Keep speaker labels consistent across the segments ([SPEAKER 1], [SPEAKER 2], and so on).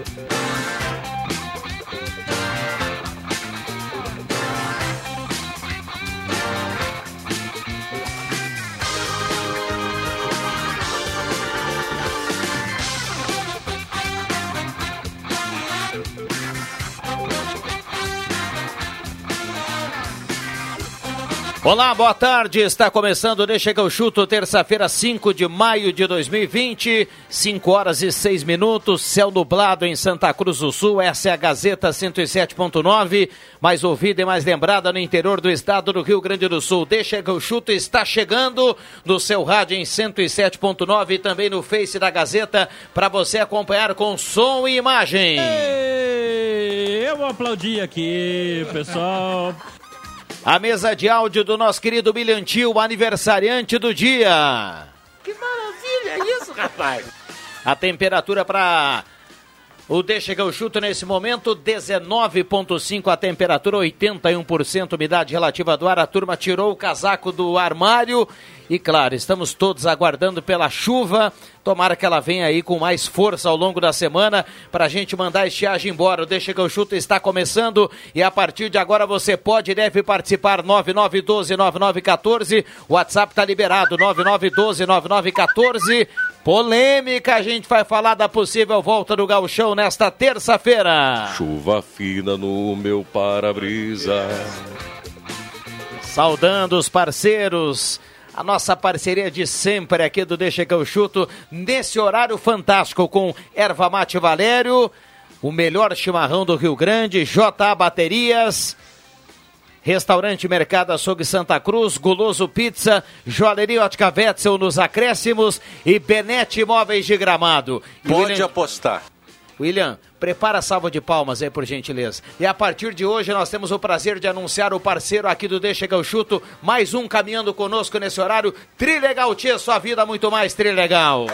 [SPEAKER 1] Uh, uh.
[SPEAKER 2] Olá, boa tarde. Está começando Deixa que eu chuto, terça-feira, 5 de maio de 2020, 5 horas e 6 minutos, céu nublado em Santa Cruz do Sul. Essa é a Gazeta 107.9, mais ouvida e mais lembrada no interior do estado do Rio Grande do Sul. Deixa que eu chuto está chegando no seu rádio em 107.9 e também no Face da Gazeta para você acompanhar com som e imagem.
[SPEAKER 3] Ei, eu vou aplaudir aqui, pessoal.
[SPEAKER 2] A mesa de áudio do nosso querido Milhantil, aniversariante do dia.
[SPEAKER 4] Que maravilha isso, rapaz!
[SPEAKER 2] A temperatura para o Deixa que eu chuto nesse momento, 19,5 a temperatura, 81% umidade relativa do ar. A turma tirou o casaco do armário e, claro, estamos todos aguardando pela chuva. Tomara que ela venha aí com mais força ao longo da semana para a gente mandar a estiagem embora. O Deixa que eu chuto está começando e a partir de agora você pode e deve participar 9912-9914. O WhatsApp está liberado 9912-9914. Polêmica, a gente vai falar da possível volta do gauchão nesta terça-feira.
[SPEAKER 5] Chuva fina no meu para-brisa.
[SPEAKER 2] Saudando os parceiros, a nossa parceria de sempre aqui do Deixa que eu chuto, nesse horário fantástico com Erva Mate Valério, o melhor chimarrão do Rio Grande, JA Baterias, Restaurante Mercado Açougue Santa Cruz, Guloso Pizza, Joalheria Ótica Wetzel nos acréscimos e Benete Imóveis de Gramado.
[SPEAKER 5] Pode
[SPEAKER 2] William-
[SPEAKER 5] apostar.
[SPEAKER 2] William, prepara a salva de palmas aí, por gentileza. E a partir de hoje nós temos o prazer de anunciar o parceiro aqui do Deixa que eu chuto, mais um caminhando conosco nesse horário. Trilegal Tia, sua vida muito mais Trilegal.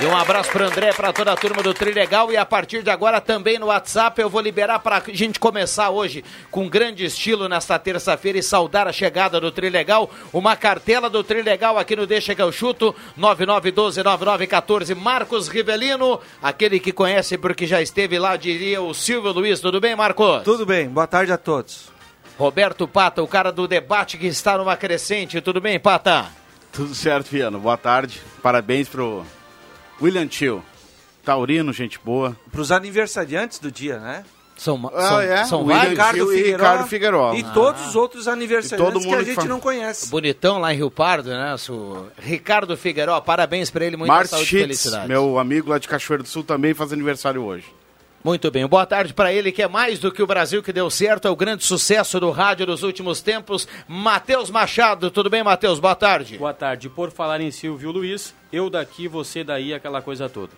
[SPEAKER 2] E um abraço para André, para toda a turma do Trilegal. E a partir de agora também no WhatsApp eu vou liberar para a gente começar hoje com grande estilo nesta terça-feira e saudar a chegada do Trilegal. Uma cartela do Trilegal aqui no Deixa que eu chuto, 9912-9914. Marcos Rivelino, aquele que conhece porque já esteve lá, diria o Silvio Luiz. Tudo bem, Marcos?
[SPEAKER 6] Tudo bem, boa tarde a todos.
[SPEAKER 2] Roberto Pata, o cara do debate que está numa crescente. Tudo bem, Pata?
[SPEAKER 7] Tudo certo, Viano. Boa tarde. Parabéns pro William Tio. Taurino, gente boa.
[SPEAKER 6] Para os aniversariantes do dia, né?
[SPEAKER 2] São,
[SPEAKER 7] Ah,
[SPEAKER 2] são,
[SPEAKER 7] é?
[SPEAKER 2] são
[SPEAKER 7] William
[SPEAKER 2] vários?
[SPEAKER 7] Tio e Ricardo Figueiró.
[SPEAKER 6] E
[SPEAKER 7] Ah.
[SPEAKER 6] todos os outros aniversariantes
[SPEAKER 7] E
[SPEAKER 6] que a
[SPEAKER 7] mundo
[SPEAKER 6] gente não conhece.
[SPEAKER 2] Bonitão lá em Rio Pardo, né? O Ricardo Figueiró, parabéns pra ele, muita
[SPEAKER 7] Márcio
[SPEAKER 2] saúde e
[SPEAKER 7] Schitz,
[SPEAKER 2] felicidade.
[SPEAKER 7] meu amigo lá de Cachoeiro do Sul, também faz aniversário hoje.
[SPEAKER 2] Muito bem, boa tarde pra ele, que é mais do que o Brasil que deu certo, é o grande sucesso do rádio dos últimos tempos, Matheus Machado. Tudo bem, Matheus? Boa tarde.
[SPEAKER 3] Boa tarde. Por falar em Silvio Luiz, eu daqui, você daí, aquela coisa toda.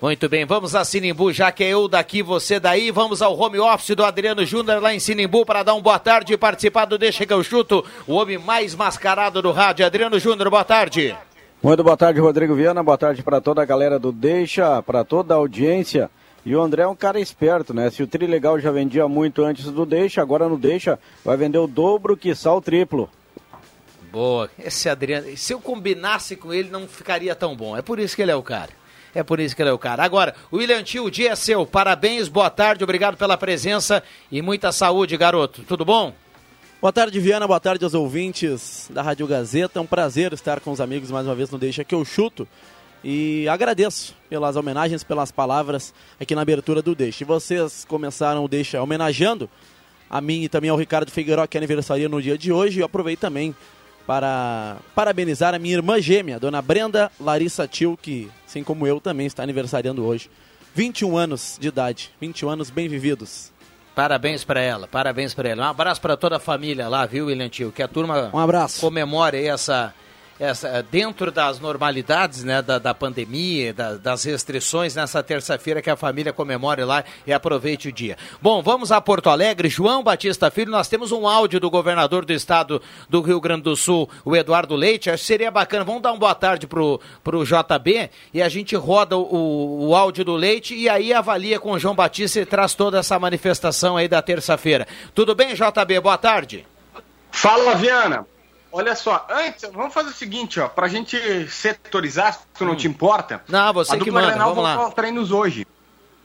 [SPEAKER 2] Muito bem, vamos a Sinimbu, já que é eu daqui, você daí. Vamos ao home office do Adriano Júnior lá em Sinimbu para dar um boa tarde e participar do Deixa que eu chuto, o homem mais mascarado do rádio. Adriano Júnior, boa tarde.
[SPEAKER 8] Muito boa tarde, Rodrigo Viana. Boa tarde para toda a galera do Deixa, para toda a audiência. E o André é um cara esperto, né? Se o Trilegal já vendia muito antes do Deixa, agora no Deixa vai vender o dobro, que o triplo.
[SPEAKER 2] Boa, esse Adriano, se eu combinasse com ele não ficaria tão bom. É por isso que ele é o cara. É por isso que ele é o cara. Agora, William Tio, o dia é seu. Parabéns, boa tarde, obrigado pela presença e muita saúde, garoto. Tudo bom?
[SPEAKER 9] Boa tarde, Viana. Boa tarde aos ouvintes da Rádio Gazeta. É um prazer estar com os amigos mais uma vez no Deixa que eu chuto. E agradeço pelas homenagens, pelas palavras aqui na abertura do Deixa. E vocês começaram o Deixa homenageando a mim e também ao Ricardo Figueiró, que é aniversaria no dia de hoje. E eu aproveito também para parabenizar a minha irmã gêmea, dona Brenda Larissa Tio, que, assim como eu, também está aniversariando hoje. 21 anos de idade, 21 anos bem vividos.
[SPEAKER 2] Parabéns para ela, parabéns para ela. Um abraço para toda a família lá, viu, William Tio? Que a turma
[SPEAKER 9] Um abraço.
[SPEAKER 2] comemore essa, essa dentro das normalidades, né, da, da pandemia, da- das restrições nessa terça-feira que a família comemore lá e aproveite o dia. Bom, vamos a Porto Alegre. João Batista Filho, nós temos um áudio do governador do estado do Rio Grande do Sul, o Eduardo Leite. Acho que seria bacana. Vamos dar uma boa tarde pro, pro JB e a gente roda o, o áudio do Leite e aí avalia com o João Batista e traz toda essa manifestação aí da terça-feira. Tudo bem, JB? Boa tarde.
[SPEAKER 10] Fala, Viana. Olha só, antes, vamos fazer o seguinte, ó, pra gente setorizar, se tu não te importa.
[SPEAKER 2] Não, você
[SPEAKER 10] a
[SPEAKER 2] que
[SPEAKER 10] dupla
[SPEAKER 2] manda,
[SPEAKER 10] Grenal
[SPEAKER 2] vamos lá.
[SPEAKER 10] voltou aos treinos hoje.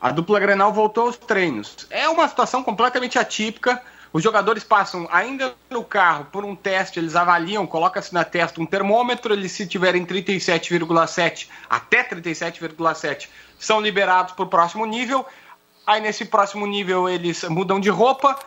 [SPEAKER 10] A dupla Grenal voltou aos treinos. É uma situação completamente atípica. Os jogadores passam ainda no carro por um teste, eles avaliam, coloca-se na testa um termômetro, eles se tiverem 37,7 até 37,7 são liberados para o próximo nível. Aí nesse próximo nível eles mudam de roupa,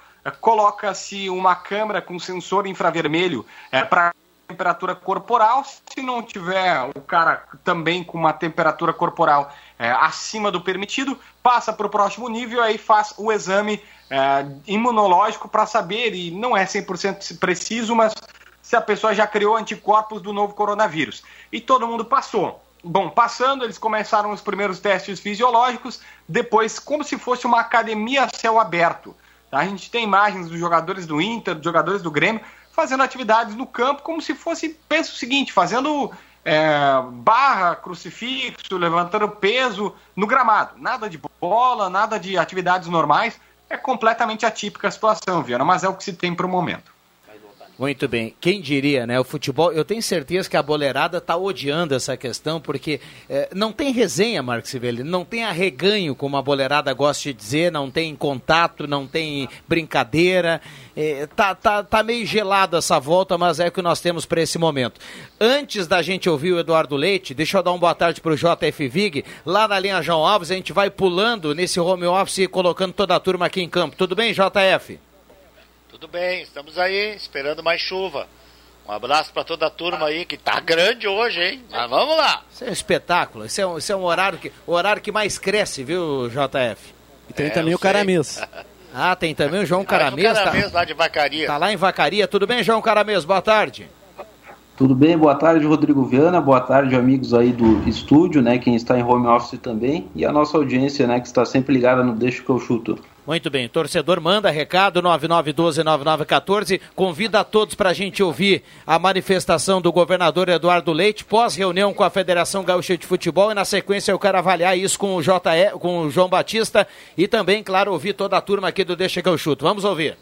[SPEAKER 10] coloca-se uma câmera com sensor infravermelho para temperatura corporal. Se não tiver o cara também com uma temperatura corporal eh, acima do permitido, passa para o próximo nível aí faz o exame eh, imunológico para saber, e não é 100% preciso, mas se a pessoa já criou anticorpos do novo coronavírus. E todo mundo passou. Bom, passando, eles começaram os primeiros testes fisiológicos, depois, como se fosse uma academia a céu aberto. A gente tem imagens dos jogadores do Inter, dos jogadores do Grêmio, fazendo atividades no campo, como se fosse, pensa o seguinte, fazendo é, barra, crucifixo, levantando peso no gramado. Nada de bola, nada de atividades normais. É completamente atípica a situação, Viana, mas é o que se tem para o momento.
[SPEAKER 2] Muito bem. Quem diria, né? O futebol, eu tenho certeza que a boleirada está odiando essa questão, porque eh, não tem resenha, Marcos Sivelli, não tem arreganho, como a boleirada gosta de dizer, não tem contato, não tem brincadeira. Eh, tá, tá, tá meio gelado essa volta, mas é o que nós temos para esse momento. Antes da gente ouvir o Eduardo Leite, deixa eu dar uma boa tarde para o JF Vig. Lá na linha João Alves, a gente vai pulando nesse home office e colocando toda a turma aqui em campo. Tudo bem, JF?
[SPEAKER 11] Tudo bem, estamos aí esperando mais chuva. Um abraço para toda a turma aí que tá grande hoje, hein? Mas vamos lá.
[SPEAKER 2] Isso é um espetáculo. Isso é um, isso é um horário, que, o horário que mais cresce, viu, JF?
[SPEAKER 9] E tem
[SPEAKER 11] É,
[SPEAKER 9] também o Caramês.
[SPEAKER 2] Ah, tem também o João
[SPEAKER 11] Ah,
[SPEAKER 2] Caramês.
[SPEAKER 11] o
[SPEAKER 2] Tá,
[SPEAKER 11] Caramês lá de Vacaria.
[SPEAKER 2] tá lá em Vacaria. Tudo bem, João Caramês? Boa tarde.
[SPEAKER 12] Tudo bem? Boa tarde, Rodrigo Viana. Boa tarde, amigos aí do estúdio, né? Quem está em home office também. E a nossa audiência, né? Que está sempre ligada no Deixa que eu chuto.
[SPEAKER 2] Muito bem, torcedor manda recado 99129914, convida a todos para a gente ouvir a manifestação do governador Eduardo Leite pós reunião com a Federação Gaúcha de Futebol e na sequência eu quero avaliar isso com o JE, com o João Batista e também, claro, ouvir toda a turma aqui do Deixa que eu chuto. Vamos ouvir.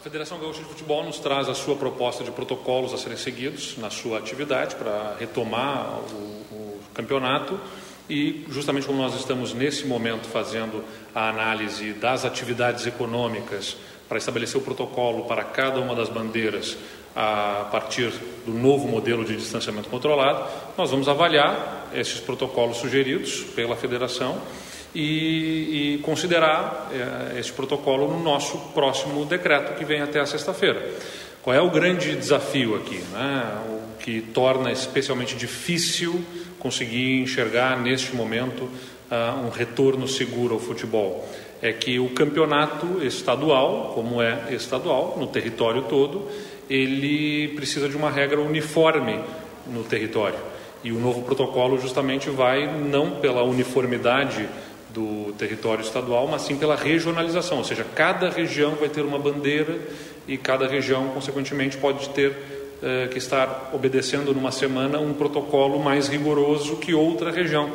[SPEAKER 13] A Federação Gaúcha de Futebol nos traz a sua proposta de protocolos a serem seguidos na sua atividade para retomar o, o campeonato e justamente como nós estamos nesse momento fazendo a análise das atividades econômicas para estabelecer o protocolo para cada uma das bandeiras a partir do novo modelo de distanciamento controlado, nós vamos avaliar esses protocolos sugeridos pela federação e, e considerar eh, esse protocolo no nosso próximo decreto que vem até a sexta-feira. Qual é o grande desafio aqui? Né? O que torna especialmente difícil conseguir enxergar neste momento ah, um retorno seguro ao futebol é que o campeonato estadual, como é estadual no território todo, ele precisa de uma regra uniforme no território. E o novo protocolo justamente vai não pela uniformidade do território estadual, mas sim pela regionalização, ou seja, cada região vai ter uma bandeira e cada região, consequentemente, pode ter eh, que estar obedecendo numa semana um protocolo mais rigoroso que outra região,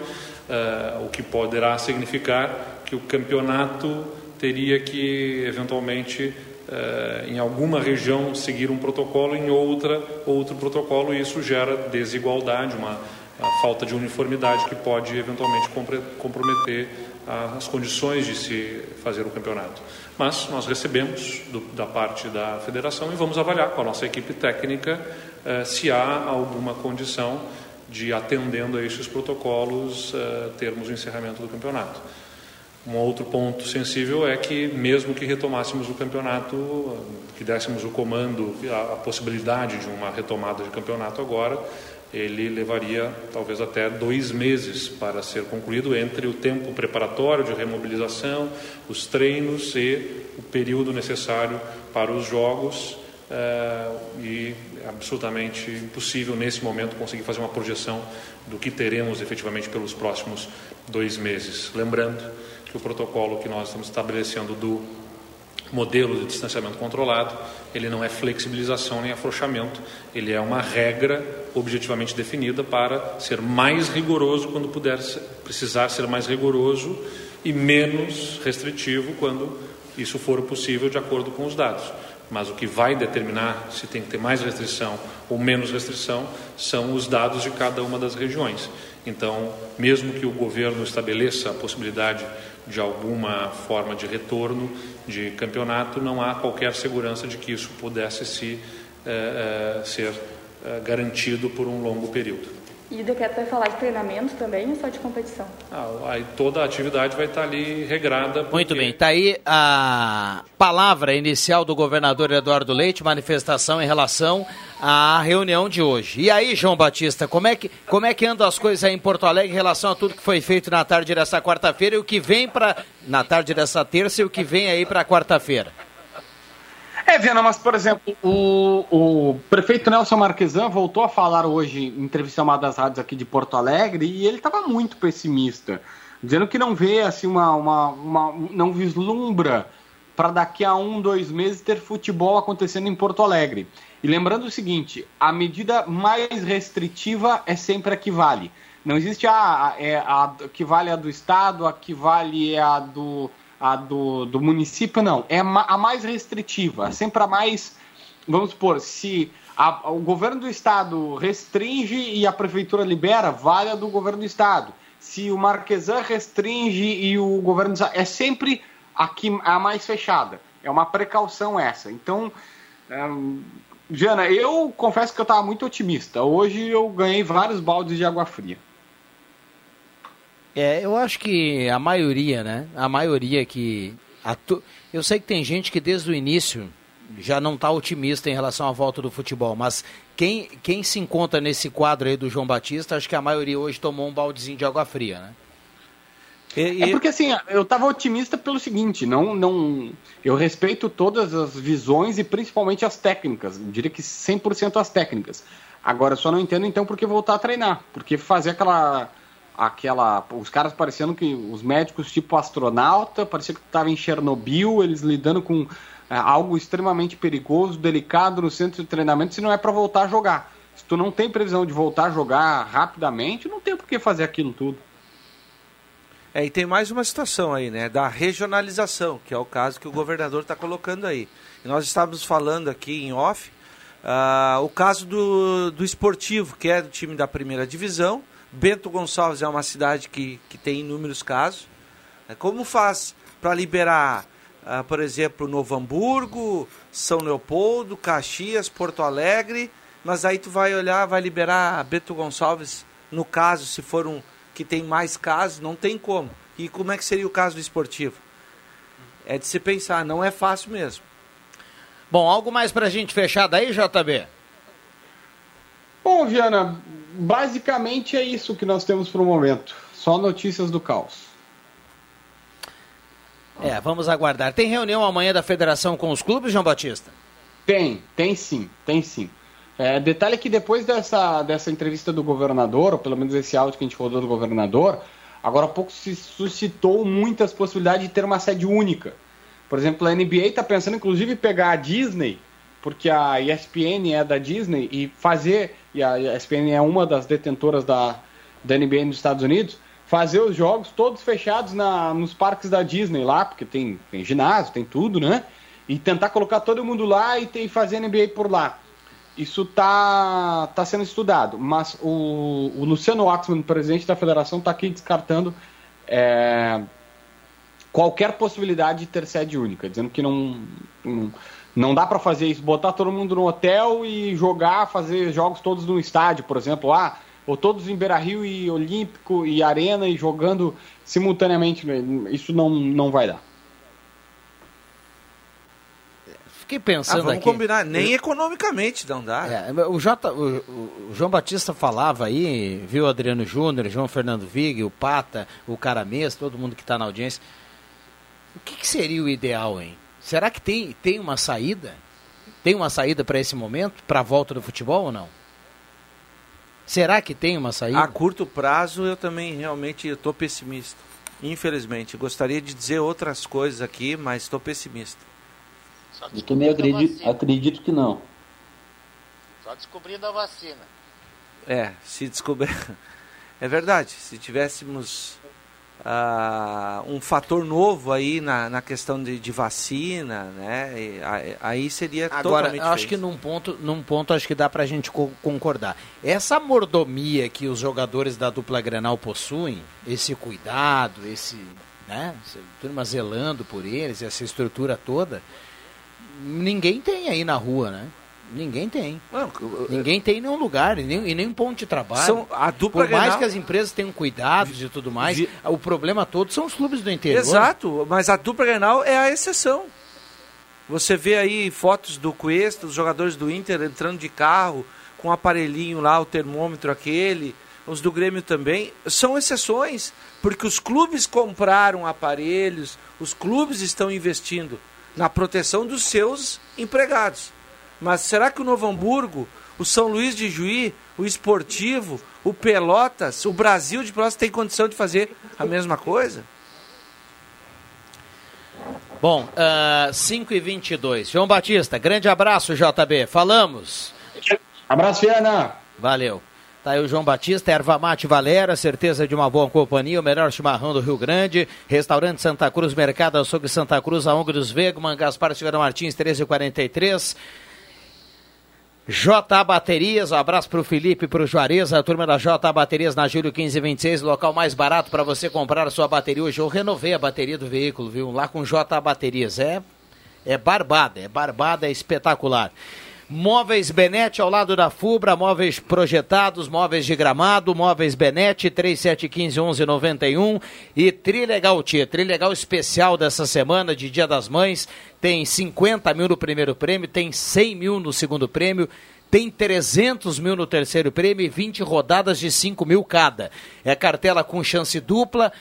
[SPEAKER 13] eh, o que poderá significar que o campeonato teria que, eventualmente, eh, em alguma região seguir um protocolo, em outra outro protocolo, e isso gera desigualdade, uma falta de uniformidade que pode eventualmente comprometer as condições de se fazer o campeonato. Mas nós recebemos do- da parte da federação e vamos avaliar com a nossa equipe técnica eh, se há alguma condição de, atendendo a esses protocolos, eh, termos o encerramento do campeonato. Um outro ponto sensível é que, mesmo que retomássemos o campeonato, que dessemos o comando, a, a possibilidade de uma retomada de campeonato agora, ele levaria talvez até dois meses para ser concluído entre o tempo preparatório de remobilização, os treinos e o período necessário para os jogos. eh, e é absolutamente impossível nesse momento conseguir fazer uma projeção do que teremos efetivamente pelos próximos dois meses. Lembrando que o protocolo que nós estamos estabelecendo do modelo de distanciamento controlado, ele não é flexibilização nem afrouxamento, ele é uma regra objetivamente definida para ser mais rigoroso quando puder ser- precisar ser mais rigoroso e menos restritivo quando isso for possível de acordo com os dados. Mas o que vai determinar se tem que ter mais restrição ou menos restrição são os dados de cada uma das regiões. Então, mesmo que o governo estabeleça a possibilidade de alguma forma de retorno de campeonato, não há qualquer segurança de que isso pudesse se, eh, eh, ser eh, garantido por um longo período.
[SPEAKER 14] E o decreto vai falar de treinamento também ou só de competição?
[SPEAKER 13] Ah, aí toda a atividade vai estar ali regrada.
[SPEAKER 2] Muito bem, está aí a palavra inicial do governador Eduardo Leite, manifestação em relação à reunião de hoje. E aí, João Batista, como é que, como é que andam as coisas aí em Porto Alegre em relação a tudo que foi feito na tarde dessa quarta-feira e o que vem para na tarde dessa terça e o que vem aí para quarta-feira?
[SPEAKER 10] É, Viana, mas, por exemplo, o, o prefeito Nelson Marquesan voltou a falar hoje em entrevista a uma das rádios aqui de Porto Alegre e ele estava muito pessimista, dizendo que não vê, assim, uma, uma, uma não vislumbra para daqui a um, dois meses ter futebol acontecendo em Porto Alegre. E lembrando o seguinte, a medida mais restritiva é sempre a que vale. Não existe a, a, é a que vale a do Estado, a que vale é a do a do, do município, não. É a mais restritiva, sempre a mais. Vamos supor, se a- o governo do estado restringe e a prefeitura libera, vale a do governo do estado. Se o Marquesan restringe e o governo do estado. É sempre a, que, a mais fechada. É uma precaução essa. Então. Diana, eu confesso que eu estava muito otimista. Hoje eu ganhei vários baldes de água fria.
[SPEAKER 2] É, eu acho que a maioria, né? A maioria que. atu- Eu sei que tem gente que desde o início já não está otimista em relação à volta do futebol, mas quem, quem se encontra nesse quadro aí do João Batista, acho que a maioria hoje tomou um baldezinho de água fria, né?
[SPEAKER 10] É porque assim, eu estava otimista pelo seguinte, não, não, eu respeito todas as visões e principalmente as técnicas, eu diria que 100% as técnicas. Agora, só não entendo então por que voltar a treinar, porque fazer aquela, aquela, os caras parecendo que os médicos tipo astronauta, parecia que estava em Chernobyl, eles lidando com é, algo extremamente perigoso, delicado no centro de treinamento, se não é para voltar a jogar. Se tu não tem previsão de voltar a jogar rapidamente, não tem por que fazer aquilo tudo.
[SPEAKER 6] É, e tem mais uma situação aí, né? Da regionalização, que é o caso que o governador está colocando aí. E nós estávamos falando aqui em off ah, o caso do, do esportivo, que é do time da primeira divisão. Bento Gonçalves é uma cidade que, que tem inúmeros casos. É, Como faz para liberar, ah, por exemplo, Novo Hamburgo, São Leopoldo, Caxias, Porto Alegre, mas aí tu vai olhar, vai liberar Bento Gonçalves, no caso, se for um que tem mais casos, não tem como. E como é que seria o caso do esportivo? É de se pensar, não é fácil mesmo.
[SPEAKER 2] Bom, algo mais pra gente fechar daí, JB?
[SPEAKER 10] Bom, Viana, basicamente é isso que nós temos para o momento. Só notícias do caos.
[SPEAKER 2] É, vamos aguardar. Tem reunião amanhã da federação com os clubes, João Batista?
[SPEAKER 10] Tem, tem sim, tem sim. É, detalhe é que depois dessa, dessa entrevista do governador, ou pelo menos esse áudio que a gente rodou do governador, agora há pouco se suscitou muitas possibilidades de ter uma sede única. Por exemplo, a NBA está pensando inclusive em pegar a Disney, porque a ESPN é da Disney, e fazer, e a ESPN é uma das detentoras da, da NBA nos Estados Unidos, fazer os jogos todos fechados na, nos parques da Disney lá, porque tem, tem ginásio, tem tudo, né? E tentar colocar todo mundo lá e, ter, e fazer NBA por lá. Isso está tá sendo estudado, mas o, o Luciano Waxman, presidente da federação, está aqui descartando é, qualquer possibilidade de ter sede única, dizendo que não, não, não dá para fazer isso, botar todo mundo no hotel e jogar, fazer jogos todos no estádio, por exemplo, ah, ou todos em Beira Rio e Olímpico e Arena e jogando simultaneamente, isso não, não vai dar.
[SPEAKER 2] fiquei
[SPEAKER 6] Ah,
[SPEAKER 2] pensando
[SPEAKER 6] vamos
[SPEAKER 2] aqui.
[SPEAKER 6] combinar, nem
[SPEAKER 2] Eu-
[SPEAKER 6] economicamente não dá.
[SPEAKER 2] É, o, Jota, o, o João Batista falava aí, viu o Adriano Júnior, João Fernando Vig, o Pata, o Caramês, todo mundo que está na audiência. O que, que seria o ideal, hein? Será que tem, tem uma saída? Tem uma saída para esse momento, para a volta do futebol ou não? Será que tem uma saída?
[SPEAKER 6] A curto prazo eu também realmente estou pessimista. Infelizmente, gostaria de dizer outras coisas aqui, mas estou pessimista.
[SPEAKER 12] Eu também acredito, acredito que não.
[SPEAKER 11] Só descobrindo a vacina.
[SPEAKER 6] É, se descobrir. É verdade, se tivéssemos ah, um fator novo aí na, na questão de, de vacina, né? e a- aí seria
[SPEAKER 2] Agora,
[SPEAKER 6] totalmente
[SPEAKER 2] eu acho que num ponto, num ponto acho que dá pra gente co- concordar. Essa mordomia que os jogadores da dupla Grenal possuem, esse cuidado, esse, né, essa turma zelando por eles, essa estrutura toda, ninguém tem aí na rua, né? Ninguém tem. Ninguém tem em nenhum lugar, e nem, e nem um ponto de trabalho.
[SPEAKER 6] São- a dupla
[SPEAKER 2] Por mais
[SPEAKER 6] Grenal-
[SPEAKER 2] que as empresas tenham cuidados e tudo mais, o problema todo são os clubes do interior.
[SPEAKER 6] Exato, mas a dupla Grenal é a exceção. Você vê aí fotos do Cuesta, os jogadores do Inter entrando de carro, com o aparelhinho lá, o termômetro aquele, os do Grêmio também. São exceções, porque os clubes compraram aparelhos, os clubes estão investindo na proteção dos seus empregados. Mas será que o Novo Hamburgo, o São Luís de Juí, o Esportivo, o Pelotas, o Brasil de Pelotas tem condição de fazer a mesma coisa?
[SPEAKER 2] Bom, ah, 5 e 22 João Batista, grande abraço, JB. Falamos.
[SPEAKER 15] Abraço, Fiana.
[SPEAKER 2] Valeu. Tá aí o João Batista, Erva Mate Valera, certeza de uma boa companhia, o melhor chimarrão do Rio Grande, Restaurante Santa Cruz, Mercado Açougue Santa Cruz, a ONG dos Vegman, Gaspar Silveira Martins, 1343. JA Baterias, um abraço pro Felipe, pro Juarez, a turma da JA Baterias na Júlio 1526, local mais barato para você comprar a sua bateria hoje. Eu renovei a bateria do veículo, viu? Lá com JA Baterias. É, é barbada, é barbada, é espetacular. Móveis Benete ao lado da Fubra, móveis projetados, móveis de gramado, móveis Benete 3715-1191 e Trilegal Tia, Trilegal especial dessa semana de Dia das Mães, tem 50 mil no primeiro prêmio, tem 100 mil no segundo prêmio, tem 300 mil no terceiro prêmio e 20 rodadas de 5 mil cada. É cartela com chance dupla,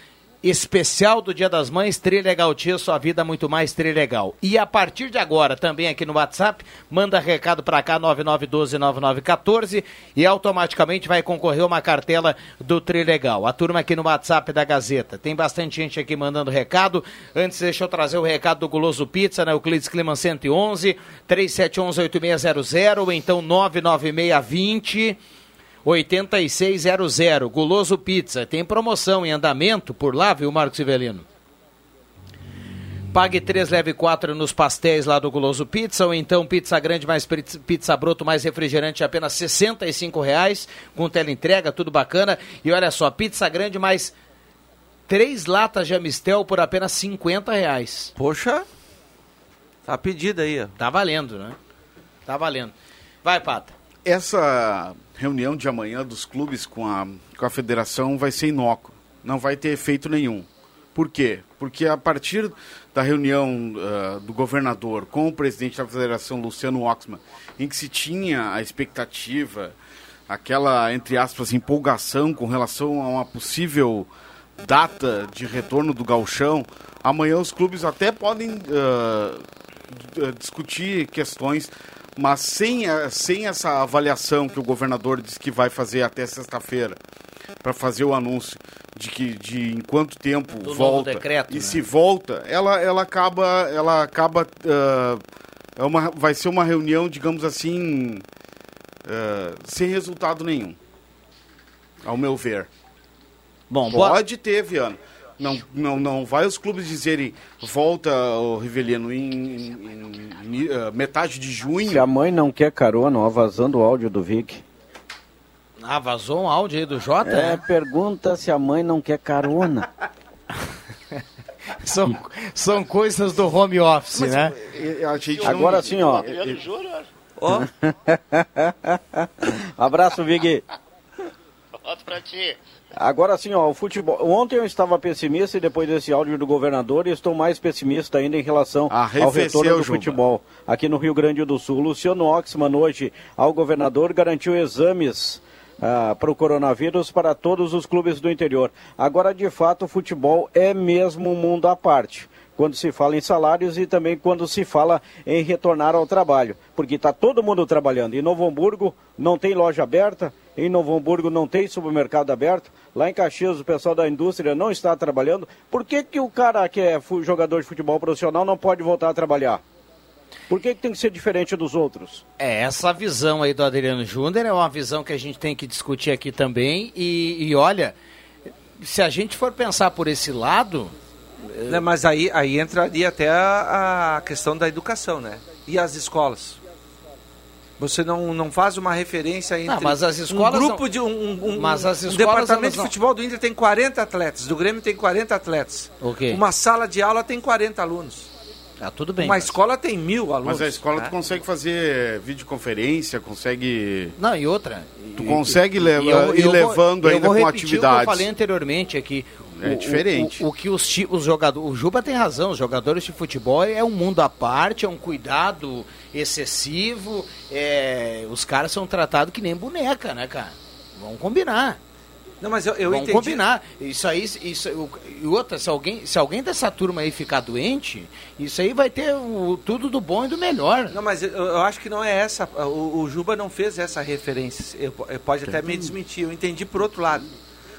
[SPEAKER 2] especial do Dia das Mães, Trilegal Tia, sua vida muito mais Trilegal. E a partir de agora, também aqui no WhatsApp, manda recado para cá, 9912-9914, e automaticamente vai concorrer uma cartela do Trilegal. A turma aqui no WhatsApp da Gazeta. Tem bastante gente aqui mandando recado. Antes, deixa eu trazer o recado do Guloso Pizza, na Euclides Clima 111, 3711-8600, ou então 99620... 8600. Guloso Pizza. Tem promoção em andamento por lá, viu, Marcos Ivelino? Pague 3, leve 4 nos pastéis lá do Guloso Pizza, ou então pizza grande mais pizza, broto mais refrigerante apenas 65 reais, com teleentrega, tudo bacana. E olha só, pizza grande mais três latas de Amistel por apenas 50 reais.
[SPEAKER 6] Poxa, tá pedido aí, ó.
[SPEAKER 2] Tá valendo, né? Tá valendo. Vai, Pata.
[SPEAKER 7] Essa reunião de amanhã dos clubes com a, com a federação vai ser inócua. Não vai ter efeito nenhum. Por quê? Porque a partir da reunião uh, do governador com o presidente da federação, Luciano Oxman, em que se tinha a expectativa, aquela, entre aspas, empolgação com relação a uma possível data de retorno do galchão, amanhã os clubes até podem uh, discutir questões mas sem, sem essa avaliação que o governador disse que vai fazer até sexta-feira para fazer o anúncio de que de em quanto tempo
[SPEAKER 2] Do
[SPEAKER 7] volta.
[SPEAKER 2] decreto,
[SPEAKER 7] e
[SPEAKER 2] né?
[SPEAKER 7] se volta ela ela acaba ela acaba uh, é uma vai ser uma reunião digamos assim uh, sem resultado nenhum ao meu ver.
[SPEAKER 2] Bom
[SPEAKER 7] pode boa... ter Viana não, não, não vai os clubes dizerem volta o Rivelino em, em, em uh, metade de junho.
[SPEAKER 8] Se a mãe não quer carona, ó, vazando o áudio do Vic.
[SPEAKER 2] Ah, vazou um áudio aí do Jota?
[SPEAKER 8] É, pergunta se a mãe não quer carona.
[SPEAKER 2] são, são coisas do home office,
[SPEAKER 7] Mas,
[SPEAKER 2] né?
[SPEAKER 8] Agora sim, ó.
[SPEAKER 11] Ó.
[SPEAKER 8] Abraço, Vig.
[SPEAKER 11] Volto pra ti.
[SPEAKER 8] Agora sim, ó, o futebol. Ontem eu estava pessimista e depois desse áudio do governador estou mais pessimista ainda em relação ao
[SPEAKER 7] Arrefeceu,
[SPEAKER 8] retorno do
[SPEAKER 7] Juba.
[SPEAKER 8] futebol aqui no Rio Grande do Sul. Luciano Oxman hoje ao governador garantiu exames ah, para o coronavírus para todos os clubes do interior. Agora, de fato, o futebol é mesmo um mundo à parte. Quando se fala em salários e também quando se fala em retornar ao trabalho. Porque está todo mundo trabalhando. Em Novo Hamburgo não tem loja aberta, em Novo Hamburgo não tem supermercado aberto, lá em Caxias o pessoal da indústria não está trabalhando. Por que, que o cara que é jogador de futebol profissional não pode voltar a trabalhar? Por que, que tem que ser diferente dos outros?
[SPEAKER 2] É, essa visão aí do Adriano Júnior é uma visão que a gente tem que discutir aqui também. E, e olha, se a gente for pensar por esse lado.
[SPEAKER 6] Né, mas aí, aí entraria até a, a questão da educação, né? E as escolas? Você não, não faz uma referência entre
[SPEAKER 2] Ah, mas as escolas
[SPEAKER 6] um grupo
[SPEAKER 2] não-
[SPEAKER 6] de um, um, um-
[SPEAKER 2] Mas as
[SPEAKER 6] um
[SPEAKER 2] escolas,
[SPEAKER 6] departamento
[SPEAKER 2] elas
[SPEAKER 6] de
[SPEAKER 2] não-
[SPEAKER 6] futebol do Inter tem 40 atletas, do Grêmio tem 40 atletas.
[SPEAKER 2] O quê?
[SPEAKER 6] Uma sala de aula tem 40 alunos.
[SPEAKER 2] Ah, tudo bem.
[SPEAKER 6] Uma
[SPEAKER 2] mas-
[SPEAKER 6] escola tem mil alunos.
[SPEAKER 7] Mas a escola
[SPEAKER 6] né?
[SPEAKER 7] tu consegue fazer videoconferência, consegue.
[SPEAKER 2] Não, e outra.
[SPEAKER 7] Tu
[SPEAKER 2] e-
[SPEAKER 7] consegue
[SPEAKER 2] e
[SPEAKER 7] levar-
[SPEAKER 2] eu-
[SPEAKER 7] ir
[SPEAKER 2] eu vou-
[SPEAKER 7] levando
[SPEAKER 2] eu
[SPEAKER 7] ainda
[SPEAKER 2] vou
[SPEAKER 7] com
[SPEAKER 2] repetir O que
[SPEAKER 7] atividades.
[SPEAKER 2] eu falei anteriormente aqui.
[SPEAKER 7] É
[SPEAKER 2] O- o-
[SPEAKER 7] diferente.
[SPEAKER 2] O, o que os, os jogadores. O Juba tem razão, os jogadores de futebol é um mundo à parte, é um cuidado excessivo. é, os caras são tratados que nem boneca, né, cara? Vamos combinar.
[SPEAKER 6] Não, mas eu, eu
[SPEAKER 2] Vamos
[SPEAKER 6] entendi.
[SPEAKER 2] combinar. Isso aí, isso, e outra, se alguém, se alguém dessa turma aí ficar doente, isso aí vai ter o- tudo do bom e do melhor.
[SPEAKER 6] Não, mas eu, eu acho que não é essa. O, o Juba não fez essa referência. Eu, eu pode até me desmentir. Eu entendi por outro lado.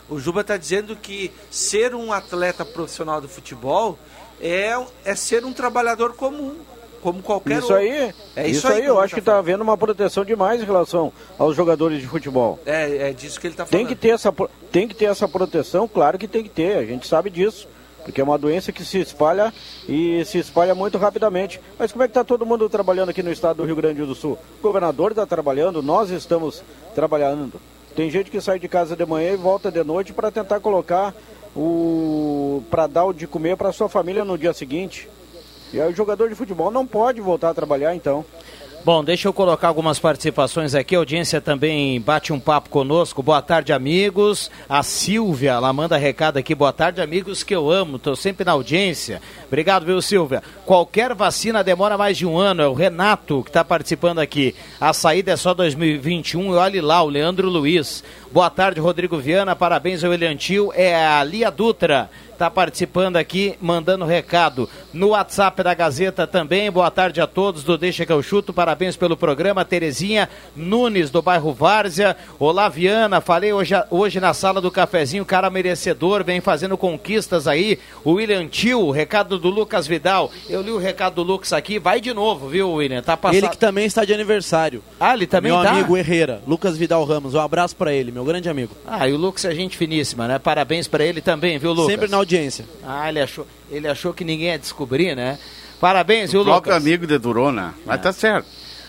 [SPEAKER 6] O Juba está dizendo que ser um atleta profissional do futebol é, é ser um trabalhador comum, como qualquer
[SPEAKER 8] Isso
[SPEAKER 6] outro.
[SPEAKER 8] aí,
[SPEAKER 6] É
[SPEAKER 8] isso,
[SPEAKER 6] isso
[SPEAKER 8] aí, eu acho que está havendo uma proteção demais em relação aos jogadores de futebol.
[SPEAKER 6] É, é disso que ele está falando.
[SPEAKER 8] Tem que, ter essa, tem que ter essa proteção, claro que tem que ter, a gente sabe disso. Porque é uma doença que se espalha e se espalha muito rapidamente. Mas como é que está todo mundo trabalhando aqui no estado do Rio Grande do Sul? O governador está trabalhando, nós estamos trabalhando. Tem gente que sai de casa de manhã e volta de noite para tentar colocar o. para dar o de comer para sua família no dia seguinte. E aí o jogador de futebol não pode voltar a trabalhar então.
[SPEAKER 2] Bom, deixa eu colocar algumas participações aqui. A audiência também bate um papo conosco. Boa tarde, amigos. A Silvia, ela manda recado aqui. Boa tarde, amigos que eu amo. Estou sempre na audiência. Obrigado, viu, Silvia? Qualquer vacina demora mais de um ano. É o Renato que está participando aqui. A saída é só 2021. E olhe lá, o Leandro Luiz. Boa tarde, Rodrigo Viana. Parabéns ao Eliantil. É a Lia Dutra está participando aqui, mandando recado no WhatsApp da Gazeta também. Boa tarde a todos do Deixa que eu chuto. Parabéns pelo programa. Terezinha Nunes, do bairro Várzea. Olá, Viana. Falei hoje, hoje na sala do cafezinho, cara merecedor, vem fazendo conquistas aí. O William Tio, recado do Lucas Vidal. Eu li o recado do Lucas aqui. Vai de novo, viu, William? Tá passando.
[SPEAKER 9] Ele que também está de aniversário.
[SPEAKER 2] Ah, ele também
[SPEAKER 9] meu
[SPEAKER 2] tá?
[SPEAKER 9] amigo Herrera, Lucas Vidal Ramos. Um abraço para ele, meu grande amigo.
[SPEAKER 2] Ah, e o Lucas é gente finíssima, né? Parabéns pra ele também, viu, Lucas?
[SPEAKER 9] Sempre na audiência.
[SPEAKER 2] Ah, ele achou, ele achou que ninguém ia descobrir, né? Parabéns, viu,
[SPEAKER 7] O próprio
[SPEAKER 2] Lucas?
[SPEAKER 7] amigo de Durona. Mas tá certo.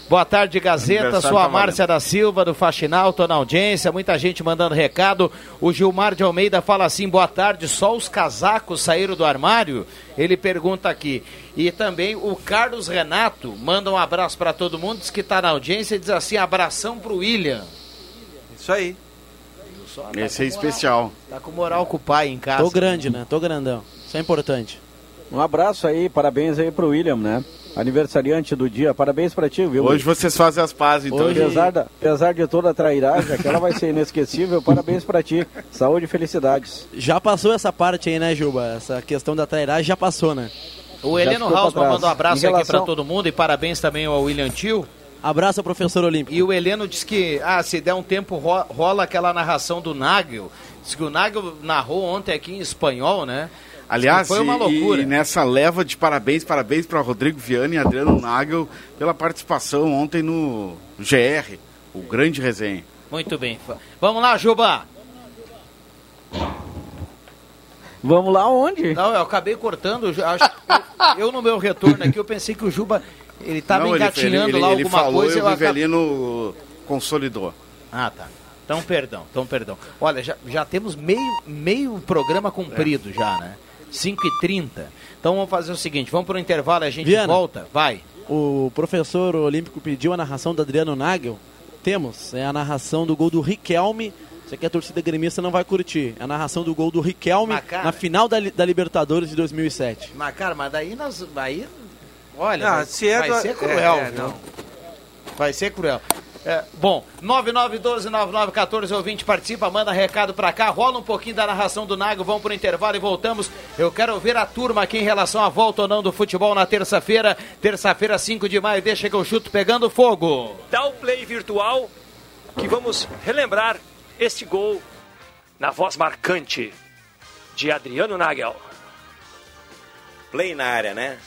[SPEAKER 2] Boa tarde, Gazeta. Sou a
[SPEAKER 7] tá.
[SPEAKER 2] Márcia da Silva, do Faxinal, tô na audiência. Muita gente mandando recado. O Gilmar de Almeida fala assim: boa tarde, só os casacos saíram do armário? Ele pergunta aqui. E também o Carlos Renato manda um abraço para todo mundo, diz que tá na audiência e diz assim: abração pro William.
[SPEAKER 6] Isso aí.
[SPEAKER 2] Só, tá
[SPEAKER 7] Esse é
[SPEAKER 2] moral.
[SPEAKER 7] especial.
[SPEAKER 2] Tá com moral com o pai em casa.
[SPEAKER 9] Tô grande, né? Tô grandão. Isso é importante.
[SPEAKER 8] Um abraço aí, parabéns aí pro William, né? Aniversariante do dia, parabéns pra ti, viu?
[SPEAKER 7] Hoje vocês fazem as pazes, então.
[SPEAKER 8] Hoje, apesar, da, apesar de toda a trairagem, aquela vai ser inesquecível. Parabéns pra ti. Saúde e felicidades.
[SPEAKER 9] Já passou essa parte aí, né, Juba? Essa questão da trairagem já passou, né?
[SPEAKER 2] O Heleno Hausmann mandou um abraço
[SPEAKER 8] Em
[SPEAKER 2] aqui
[SPEAKER 8] relação-
[SPEAKER 2] pra todo mundo e parabéns também ao William Tio.
[SPEAKER 9] Abraço ao professor Olímpico.
[SPEAKER 2] E o Heleno disse que, ah, se der um tempo, ro- rola aquela narração do Nagel. Diz que o Nagel narrou ontem aqui em espanhol, né? Diz
[SPEAKER 7] Aliás,
[SPEAKER 2] foi uma
[SPEAKER 7] e-
[SPEAKER 2] loucura.
[SPEAKER 7] E, nessa leva de parabéns, parabéns para Rodrigo Viana e Adriano Nagel pela participação ontem no GR, o grande resenha.
[SPEAKER 2] Muito bem. Vamos lá, Juba.
[SPEAKER 8] Vamos lá onde?
[SPEAKER 2] Não, eu acabei cortando. eu acho- eu, eu, no meu retorno aqui, eu pensei que o Juba, ele estava
[SPEAKER 7] Não, ele-
[SPEAKER 2] engatinhando
[SPEAKER 7] ele,
[SPEAKER 2] lá
[SPEAKER 7] ele
[SPEAKER 2] alguma
[SPEAKER 7] falou
[SPEAKER 2] coisa.
[SPEAKER 7] e o
[SPEAKER 2] acabei-
[SPEAKER 7] Rivelino consolidou.
[SPEAKER 2] Ah, tá. Então, perdão, então, perdão. Olha, já, já temos meio, meio programa cumprido já, né? 5h30. Então vamos fazer o seguinte, vamos para o intervalo e a gente
[SPEAKER 9] Viana.
[SPEAKER 2] volta. Vai.
[SPEAKER 9] O professor Olímpico pediu a narração do Adriano Nagel. Temos, é a narração do gol do Riquelme Isso aqui a torcida gremista não vai curtir. É a narração do gol do Riquelme
[SPEAKER 2] Mas, cara-
[SPEAKER 9] na final da, da Libertadores de 2007.
[SPEAKER 2] Mas, cara, mas daí nós. Aí, olha,
[SPEAKER 9] Ah,
[SPEAKER 2] vai,
[SPEAKER 9] se é
[SPEAKER 2] vai
[SPEAKER 9] do-
[SPEAKER 2] ser cruel,
[SPEAKER 9] é, é, não.
[SPEAKER 2] Vai ser cruel. É, bom, 9912-9914, ouvinte participa, manda recado pra cá, rola um pouquinho da narração do Nago, vamos pro intervalo e voltamos. Eu quero ouvir a turma aqui em relação à volta ou não do futebol na terça-feira. Terça-feira, 5 de maio, deixa que eu chuto pegando fogo.
[SPEAKER 16] Dá o play virtual que vamos relembrar este gol na voz marcante de Adriano Nagel.
[SPEAKER 17] Play na área, né?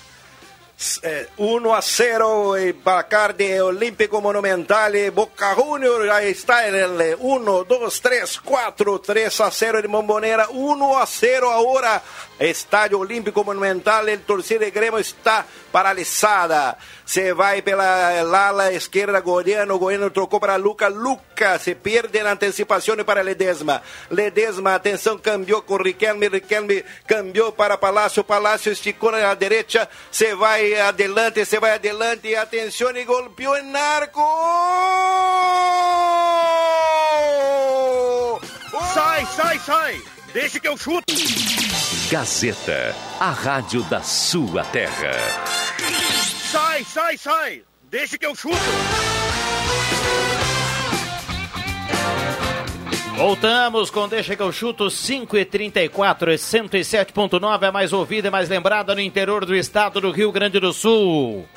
[SPEAKER 17] S- eh, 1 a 0 el placar de Olímpico Monumental y Boca Juniors. Ahí está el 1, 2, 3, 4, 3 a 0 en Bombonera. 1 a 0 ahora. Estádio Olímpico Monumental. El torcida de Grêmio está paralisada. Se vai pela ala esquerda Goiano. Goiano trocou para Luca. Luca se perde na antecipação para Ledesma. Ledesma, atenção, cambiou com Riquelme. Riquelme cambiou para Palácio. Palácio esticou na direita. Se vai adelante, se vai adelante. Atenção e golpeou em arco.
[SPEAKER 4] Sai, sai, sai! Deixa que eu chuto!
[SPEAKER 18] Gazeta, a rádio da sua terra.
[SPEAKER 4] Sai, sai, sai! Deixa que eu chuto!
[SPEAKER 2] Voltamos com Deixa que eu chuto 5 e 34 e 107.9 é mais ouvida e mais lembrada no interior do estado do Rio Grande do Sul.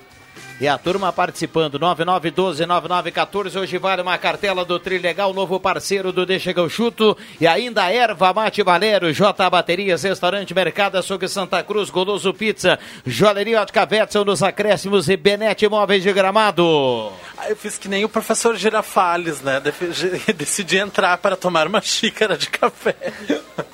[SPEAKER 2] E a turma participando, 9912-9914. Hoje vale uma cartela do Trilegal, novo parceiro do Deixa que eu chuto. E ainda Erva Mate Valério, J Baterias, Restaurante Mercado Açougue Santa Cruz, Goloso Pizza, Joalheria Ótica Wetzel nos acréscimos e Benete Imóveis de Gramado.
[SPEAKER 19] Aí eu fiz que nem o professor Girafales, né? Decidi entrar para tomar uma xícara de café.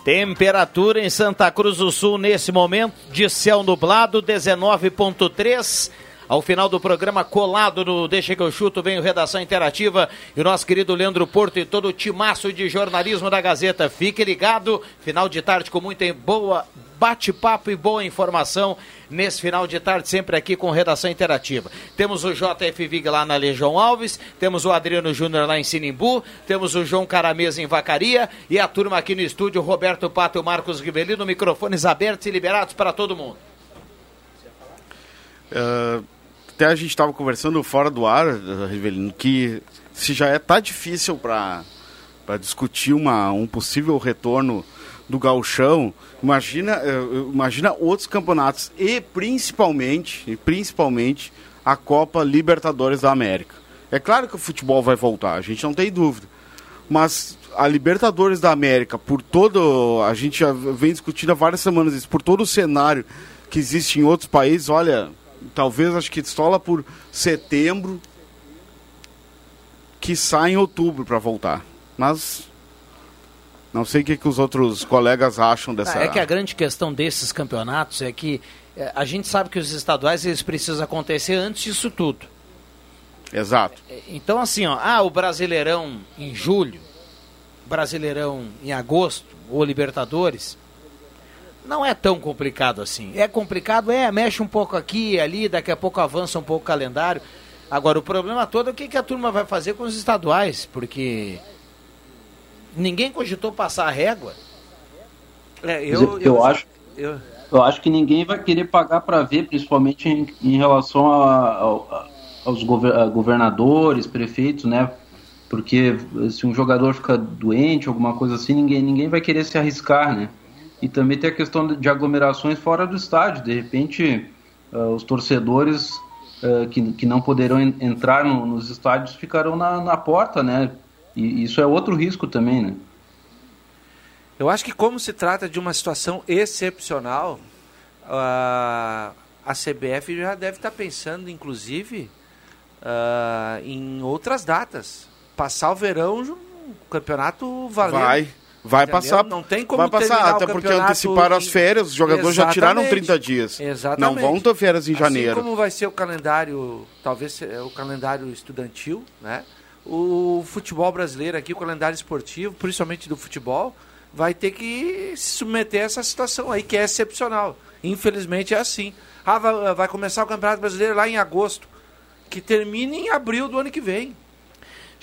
[SPEAKER 2] Temperatura em Santa Cruz do Sul nesse momento de céu nublado, 19.3. Ao final do programa, colado no Deixa que eu chuto, vem o Redação Interativa e o nosso querido Leandro Porto e todo o timaço de jornalismo da Gazeta. Fique ligado, final de tarde com muita boa bate-papo e boa informação nesse final de tarde, sempre aqui com Redação Interativa. Temos o JF Vig lá na Legião Alves, temos o Adriano Júnior lá em Sinimbu, temos o João Caramesa em Vacaria e a turma aqui no estúdio, Roberto Pato e Marcos Rivelino, microfones abertos e liberados para todo mundo.
[SPEAKER 7] Ah, até a gente estava conversando fora do ar, Rivelino, que se já é tá difícil para discutir uma, um possível retorno do gauchão, imagina, eh, imagina outros campeonatos e principalmente, e principalmente a Copa Libertadores da América. É claro que o futebol vai voltar, a gente não tem dúvida. Mas a Libertadores da América, por todo. A gente já vem discutindo há várias semanas isso, por todo o cenário que existe em outros países, olha, talvez acho que lá por setembro que sai em outubro para voltar. Mas não sei o que, que os outros colegas acham dessa.
[SPEAKER 2] É que a grande questão desses campeonatos é que eh, a gente sabe que os estaduais eles precisam acontecer antes disso tudo.
[SPEAKER 7] Exato.
[SPEAKER 2] Então, assim, ó, ah, o Brasileirão em julho, Brasileirão em agosto, ou Libertadores, não é tão complicado assim. É complicado, é, mexe um pouco aqui e ali, daqui a pouco avança um pouco o calendário. Agora, o problema todo é o que, que a turma vai fazer com os estaduais, porque ninguém cogitou passar a régua.
[SPEAKER 6] É,
[SPEAKER 12] Mas eu, eu acho,
[SPEAKER 6] eu-
[SPEAKER 12] eu acho que ninguém vai querer pagar para ver, principalmente em, em relação a- a- aos gover- governadores, prefeitos, né? Porque se um jogador fica doente, alguma coisa assim, ninguém, ninguém vai querer se arriscar, né? E também tem a questão de, aglomerações fora do estádio. De repente, ah, os torcedores ah, que, que não poderão en- entrar no- nos estádios ficarão na, na porta, né? E isso é outro risco também, né?
[SPEAKER 6] Eu acho que como se trata de uma situação excepcional, a, a CBF já deve estar pensando, inclusive, ah, em outras datas. Passar o verão, o campeonato valendo.
[SPEAKER 7] Vai. Vai
[SPEAKER 6] Entendeu?
[SPEAKER 7] passar.
[SPEAKER 6] Não tem como
[SPEAKER 7] vai passar, até porque anteciparam as férias, os jogadores já tiraram
[SPEAKER 6] Exatamente.
[SPEAKER 7] 30 dias.
[SPEAKER 6] Exatamente.
[SPEAKER 7] Não vão ter férias em
[SPEAKER 6] Assim
[SPEAKER 7] janeiro.
[SPEAKER 6] como vai ser o calendário, talvez se- o calendário estudantil, né? O futebol brasileiro aqui, o calendário esportivo, principalmente do futebol, vai ter que se submeter a essa situação aí, que é excepcional. Infelizmente é assim. Ah, vai, vai começar o Campeonato Brasileiro lá em agosto, que termina em abril do ano que vem.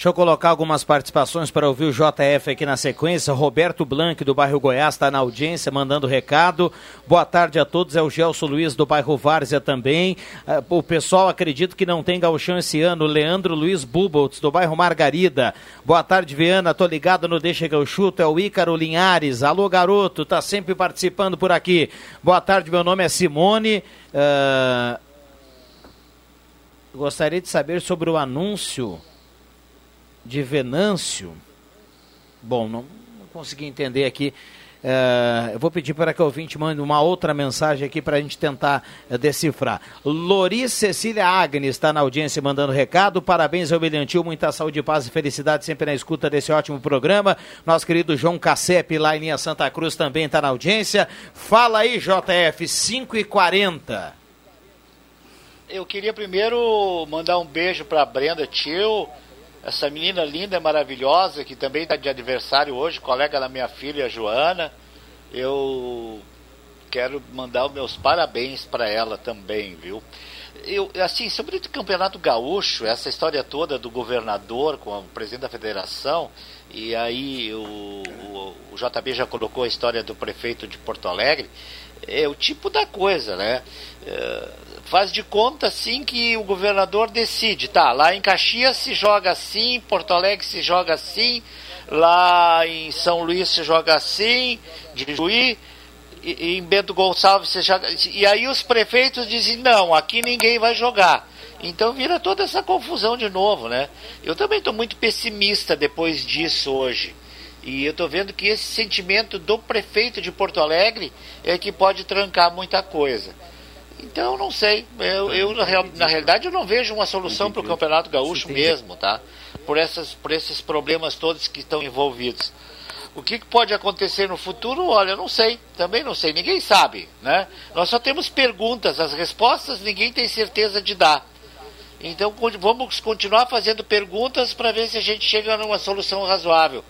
[SPEAKER 2] Deixa eu colocar algumas participações para ouvir o JF aqui na sequência. Roberto Blanc, do bairro Goiás, está na audiência, mandando recado. Boa tarde a todos. É o Gelson Luiz, do bairro Várzea também. Ah, O pessoal acredita que não tem gauchão esse ano. Leandro Luiz Buboltz, do bairro Margarida. Boa tarde, Viana. Tô ligado no Deixa que eu chuto. É o Ícaro Linhares. Alô, garoto. Tá sempre participando por aqui. Boa tarde, meu nome é Simone. Ah, Gostaria de saber sobre o anúncio de Venâncio. Bom, não, não consegui entender aqui. Eh, eu vou pedir para que o ouvinte mande uma outra mensagem aqui para a gente tentar eh, decifrar. Loris Cecília Agnes está na audiência mandando recado. Parabéns ao Brilhantil, muita saúde, paz e felicidade sempre na escuta desse ótimo programa. Nosso querido João Cassep, lá em linha Santa Cruz, também está na audiência. Fala aí, JF, 5 e 40
[SPEAKER 11] Eu queria primeiro mandar um beijo para Brenda Tio, essa menina linda e maravilhosa que também está de aniversário hoje, colega da minha filha Joana. Eu quero mandar os meus parabéns para ela também, viu? Eu, assim, sobre o campeonato gaúcho, essa história toda do governador com o presidente da federação, e aí o, o, o JB já colocou a história do prefeito de Porto Alegre, é o tipo da coisa, né? É, faz de conta assim que o governador decide, tá, lá em Caxias se joga assim, Porto Alegre se joga assim, lá em São Luís se joga assim, de Juí, e em Bento Gonçalves se joga. E aí os prefeitos dizem, não, aqui ninguém vai jogar. Então vira toda essa confusão de novo, né? Eu também estou muito pessimista depois disso hoje. E eu estou vendo que esse sentimento do prefeito de Porto Alegre é que pode trancar muita coisa. Então, não sei. Eu, eu na, real, na realidade, eu não vejo uma solução para o Campeonato Gaúcho mesmo, tá? Por, essas, por esses problemas todos que estão envolvidos. O que, pode acontecer no futuro? Olha, eu não sei. Também não sei. Ninguém sabe, né? Nós só temos perguntas. As respostas ninguém tem certeza de dar. Então, vamos continuar fazendo perguntas para ver se a gente chega numa solução razoável.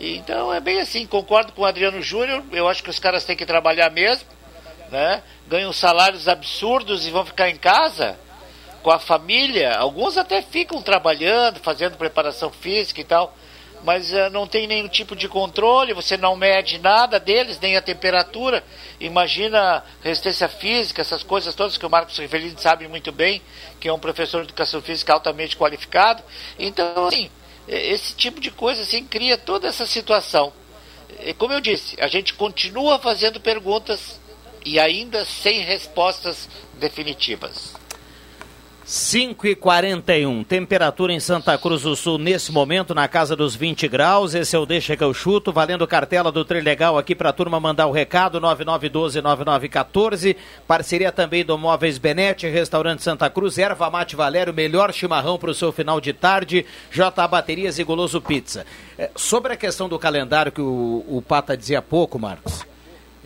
[SPEAKER 11] Então, é bem assim. Concordo com o Adriano Júnior. Eu acho que os caras têm que trabalhar mesmo né? ganham salários absurdos e vão ficar em casa com a família. Alguns até ficam trabalhando, fazendo preparação física e tal, mas eh, não tem nenhum tipo de controle, você não mede nada deles, nem a temperatura. Imagina resistência física, essas coisas todas que o Marcos Rivelino sabe muito bem, que é um professor de educação física altamente qualificado. Então, assim, esse tipo de coisa assim cria toda essa situação. E como eu disse, a gente continua fazendo perguntas e ainda sem respostas definitivas.
[SPEAKER 2] 5 e 41 temperatura em Santa Cruz do Sul nesse momento na casa dos 20 graus. Esse é o Deixa que eu chuto, valendo cartela do Trilegal aqui para a turma mandar o recado: 9912-9914. Parceria também do Móveis Benete, Restaurante Santa Cruz, Erva Mate Valério, melhor chimarrão para o seu final de tarde, J Baterias e Goloso Pizza. É, sobre a questão do calendário que o, o Pata dizia há pouco, Marcos.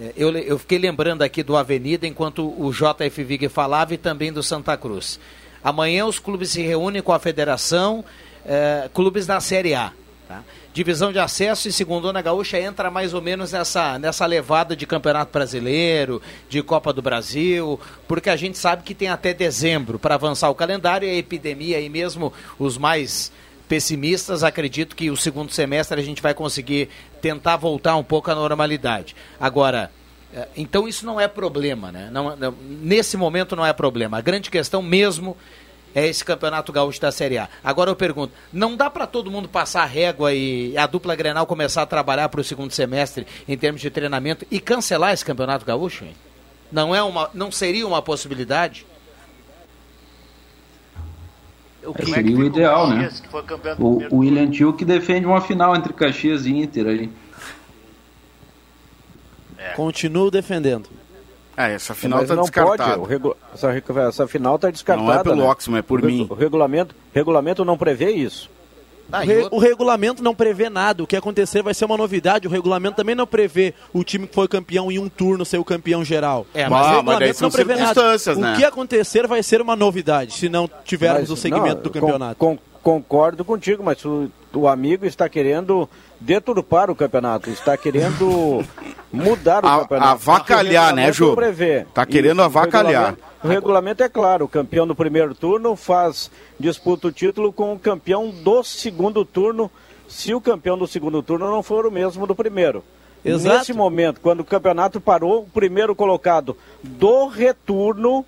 [SPEAKER 2] É, Eu, eu fiquei lembrando aqui do Avenida enquanto o JF Vig falava e também do Santa Cruz. Amanhã os clubes se reúnem com a federação, eh, clubes da Série A. tá? Divisão de acesso e segundona gaúcha entra mais ou menos nessa, nessa levada de Campeonato Brasileiro, de Copa do Brasil, porque a gente sabe que tem até dezembro para avançar o calendário e a epidemia aí mesmo, os mais pessimistas acredito que o segundo semestre a gente vai conseguir tentar voltar um pouco à normalidade. Agora, eh, então isso não é problema, né? Não- não- nesse momento não é problema. A grande questão mesmo é esse campeonato gaúcho da Série A. Agora eu pergunto, não dá para todo mundo passar régua e a dupla Grenal começar a trabalhar para o segundo semestre em termos de treinamento e cancelar esse campeonato gaúcho? hein? Não é uma, não seria uma possibilidade?
[SPEAKER 12] É, seria o ideal, né?
[SPEAKER 11] Caxias, que foi campeão do
[SPEAKER 12] O, o William Tio que defende uma final entre Caxias e Inter aí.
[SPEAKER 9] Continuo defendendo.
[SPEAKER 7] É, essa final tá
[SPEAKER 8] não
[SPEAKER 7] descartada.
[SPEAKER 8] pode, o regu- essa, essa final está descartada.
[SPEAKER 7] Não é pelo
[SPEAKER 8] né?
[SPEAKER 7] É por
[SPEAKER 8] o,
[SPEAKER 7] mim.
[SPEAKER 8] O regulamento, regulamento não prevê isso.
[SPEAKER 9] O, re- o regulamento não prevê nada. O que acontecer vai ser uma novidade. O regulamento também não prevê o time que foi campeão em um turno ser o campeão geral.
[SPEAKER 7] É,
[SPEAKER 9] o
[SPEAKER 7] mas- Ah, mas
[SPEAKER 9] regulamento
[SPEAKER 7] daí são
[SPEAKER 9] não prevê nada.
[SPEAKER 7] né?
[SPEAKER 9] O que acontecer vai ser uma novidade, se não tivermos
[SPEAKER 8] Mas,
[SPEAKER 9] o segmento
[SPEAKER 8] não,
[SPEAKER 9] do campeonato.
[SPEAKER 8] con- concordo contigo, mas o, o amigo está querendo deturpar o campeonato, está querendo mudar o
[SPEAKER 7] A-
[SPEAKER 8] campeonato.
[SPEAKER 7] avacalhar,
[SPEAKER 8] o
[SPEAKER 7] né,
[SPEAKER 8] regulamento
[SPEAKER 7] Ju?
[SPEAKER 8] Prevê.
[SPEAKER 7] Tá querendo
[SPEAKER 8] o
[SPEAKER 7] avacalhar.
[SPEAKER 8] regulamento- O regulamento é claro, o campeão do primeiro turno faz disputa o título com o campeão do segundo turno, se o campeão do segundo turno não for o mesmo do primeiro.
[SPEAKER 9] Exato.
[SPEAKER 8] Nesse momento, quando o campeonato parou, o primeiro colocado do retorno,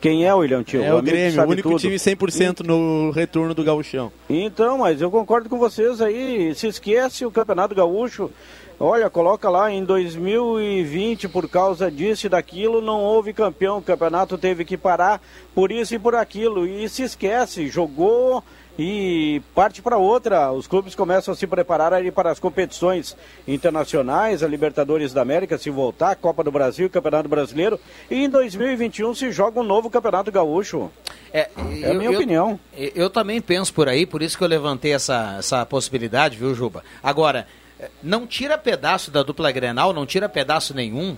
[SPEAKER 8] quem é, William Tio?
[SPEAKER 9] É o
[SPEAKER 8] que
[SPEAKER 9] Grêmio, o único
[SPEAKER 8] tudo.
[SPEAKER 9] time 100% no retorno do gauchão.
[SPEAKER 8] Então, mas eu concordo com vocês aí. Se esquece o Campeonato Gaúcho. Olha, coloca lá em 2020, por causa disso e daquilo, não houve campeão. O campeonato teve que parar por isso e por aquilo. E se esquece, jogou e parte para outra. Os clubes começam a se preparar aí para as competições internacionais, a Libertadores da América, se voltar, Copa do Brasil, Campeonato Brasileiro. E em 2021 se joga um novo Campeonato Gaúcho.
[SPEAKER 2] É,
[SPEAKER 8] É a minha opinião.
[SPEAKER 2] Eu, eu também penso por aí, por isso que eu levantei essa, essa possibilidade, viu, Juba? Agora, eh, não tira pedaço da dupla Grenal, não tira pedaço nenhum.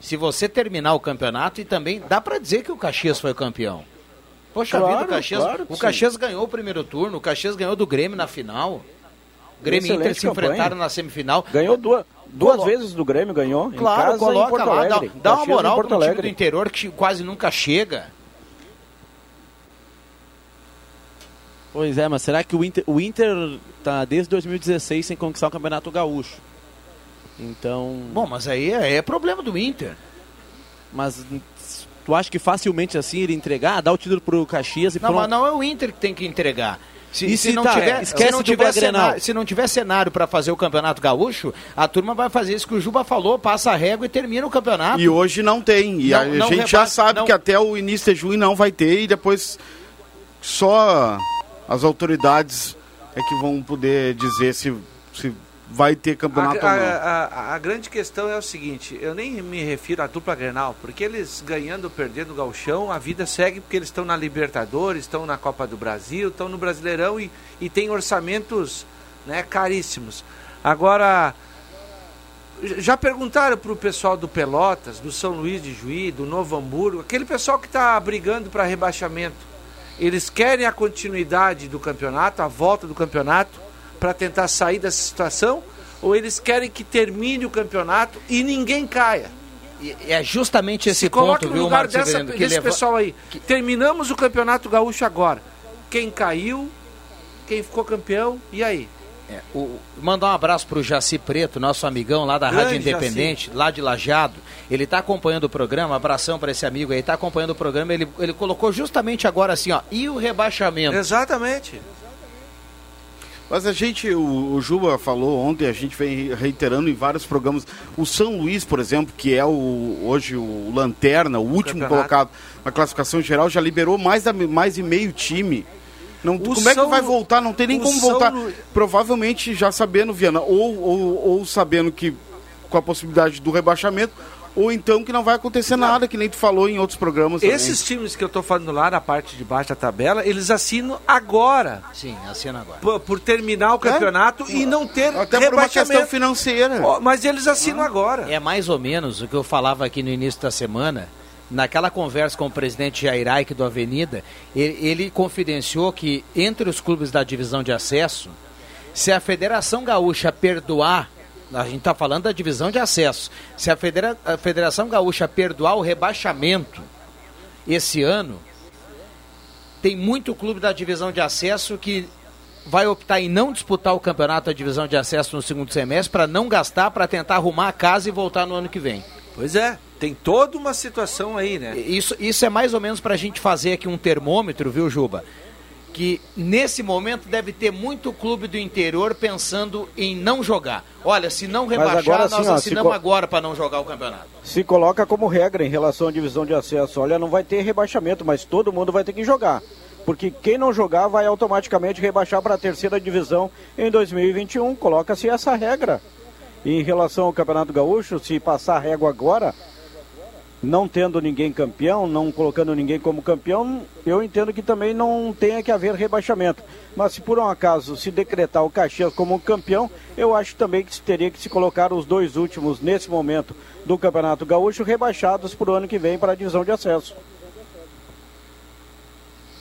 [SPEAKER 2] Se você terminar o campeonato, e também dá pra dizer que o Caxias foi o campeão. Poxa
[SPEAKER 8] Claro,
[SPEAKER 2] vida, o Caxias,
[SPEAKER 8] claro
[SPEAKER 2] o
[SPEAKER 8] sim.
[SPEAKER 2] Caxias ganhou o primeiro turno, o Caxias ganhou do Grêmio na final. Grêmio e
[SPEAKER 8] Excelente
[SPEAKER 2] Inter se
[SPEAKER 8] campanha.
[SPEAKER 2] enfrentaram na semifinal.
[SPEAKER 8] Ganhou duas, duas
[SPEAKER 2] Colo-
[SPEAKER 8] vezes do Grêmio, ganhou. em
[SPEAKER 2] Claro,
[SPEAKER 8] casa em
[SPEAKER 2] coloca
[SPEAKER 8] Porto
[SPEAKER 2] lá, dá,
[SPEAKER 8] Alegre.
[SPEAKER 2] dá uma moral um time do interior que quase nunca chega.
[SPEAKER 9] Pois é, mas será que o Inter, o Inter tá desde 2016 sem conquistar o Campeonato Gaúcho? Então.
[SPEAKER 2] Bom, mas aí é, é problema do Inter.
[SPEAKER 9] Mas tu acha que facilmente assim ele entregar, dar o título pro Caxias e
[SPEAKER 2] Não,
[SPEAKER 9] pronto?
[SPEAKER 2] mas não é o Inter que tem que entregar. Se,
[SPEAKER 9] E
[SPEAKER 2] se
[SPEAKER 9] se
[SPEAKER 2] não
[SPEAKER 9] tá,
[SPEAKER 2] tiver,
[SPEAKER 9] esquece
[SPEAKER 2] se não tiver cenário, se não tiver cenário para fazer o campeonato gaúcho, a turma vai fazer isso que o Juba falou, passa a régua e termina o campeonato.
[SPEAKER 7] E hoje não tem. E
[SPEAKER 2] Não-
[SPEAKER 7] a
[SPEAKER 2] não
[SPEAKER 7] gente já
[SPEAKER 2] rebate-
[SPEAKER 7] sabe
[SPEAKER 2] não-
[SPEAKER 7] que até o início de junho não vai ter e depois só as autoridades é que vão poder dizer se, se vai ter campeonato
[SPEAKER 6] a,
[SPEAKER 7] ou não.
[SPEAKER 6] a- a- a grande questão é o seguinte, eu nem me refiro à dupla Grenal, porque eles ganhando ou perdendo o gauchão, a vida segue porque eles estão na Libertadores, estão na Copa do Brasil, estão no Brasileirão e, e tem orçamentos né, caríssimos. Agora, já perguntaram para o pessoal do Pelotas, do São Luís de Juí, do Novo Hamburgo, aquele pessoal que está brigando para rebaixamento, eles querem a continuidade do campeonato, a volta do campeonato, para tentar sair dessa situação? Ou eles querem que termine o campeonato e ninguém caia?
[SPEAKER 2] E é justamente esse
[SPEAKER 6] Se
[SPEAKER 2] ponto,
[SPEAKER 6] no
[SPEAKER 2] viu,
[SPEAKER 6] lugar
[SPEAKER 2] Marcos
[SPEAKER 6] dessa,
[SPEAKER 2] que
[SPEAKER 6] desse
[SPEAKER 2] leva-
[SPEAKER 6] pessoal aí. Terminamos o campeonato gaúcho agora. Quem caiu, quem ficou campeão, e aí?
[SPEAKER 2] É, o- mandar um abraço pro Jaci Preto, nosso amigão lá da
[SPEAKER 6] Grande
[SPEAKER 2] Rádio Independente, lá de Lajado. Ele tá acompanhando o programa, abração para esse amigo aí, tá acompanhando o programa, ele, ele colocou justamente agora assim, ó, e o rebaixamento?
[SPEAKER 6] Exatamente.
[SPEAKER 7] Mas a gente, o, o Juba falou ontem, a gente vem reiterando em vários programas. O São Luís, por exemplo, que é o, hoje o Lanterna, o último
[SPEAKER 6] Campeonato.
[SPEAKER 7] colocado na classificação geral, já liberou mais, da, mais de meio time. Não, como é que
[SPEAKER 6] São
[SPEAKER 7] vai voltar? Não tem nem como
[SPEAKER 6] São
[SPEAKER 7] voltar.
[SPEAKER 6] Lu-
[SPEAKER 7] Provavelmente já sabendo, Viana, ou, ou, ou sabendo que com a possibilidade do rebaixamento, ou então que não vai acontecer nada, que nem tu falou em outros programas. também.
[SPEAKER 6] Esses times que eu tô falando lá na parte de baixo da tabela, eles assinam agora.
[SPEAKER 2] Sim, assina agora.
[SPEAKER 6] Por, por terminar o campeonato e não ter
[SPEAKER 7] Até por uma
[SPEAKER 6] rebaixamento.
[SPEAKER 7] questão financeira.
[SPEAKER 6] Mas eles assinam agora.
[SPEAKER 2] É mais ou menos o que eu falava aqui no início da semana. Naquela conversa com o presidente Jair Aik do Avenida, ele, ele confidenciou que entre os clubes da divisão de acesso, se a Federação Gaúcha perdoar, a gente está falando da divisão de acesso, se a, Federa- a Federação Gaúcha perdoar o rebaixamento esse ano, tem muito clube da divisão de acesso que vai optar em não disputar o campeonato da divisão de acesso no segundo semestre para não gastar, para tentar arrumar a casa e voltar no ano que vem.
[SPEAKER 6] Pois é, tem toda uma situação aí, né?
[SPEAKER 2] Isso, isso é mais ou menos para a gente fazer aqui um termômetro, viu, Juba? Que nesse momento deve ter muito clube do interior pensando em não jogar. Olha, se não rebaixar,
[SPEAKER 8] agora,
[SPEAKER 2] nós
[SPEAKER 8] ó,
[SPEAKER 2] assinamos
[SPEAKER 8] co-
[SPEAKER 2] agora para não jogar o campeonato.
[SPEAKER 8] Se coloca como regra em relação à divisão de acesso. Olha, não vai ter rebaixamento, mas todo mundo vai ter que jogar. Porque quem não jogar vai automaticamente rebaixar para a terceira divisão em 2021. Coloca-se essa regra. E em relação ao Campeonato Gaúcho, se passar a régua agora, não tendo ninguém campeão, não colocando ninguém como campeão, eu entendo que também não tenha que haver rebaixamento. Mas se por um acaso se decretar o Caxias como campeão, eu acho também que teria que se colocar os dois últimos nesse momento do Campeonato Gaúcho rebaixados para o ano que vem para a divisão de acesso.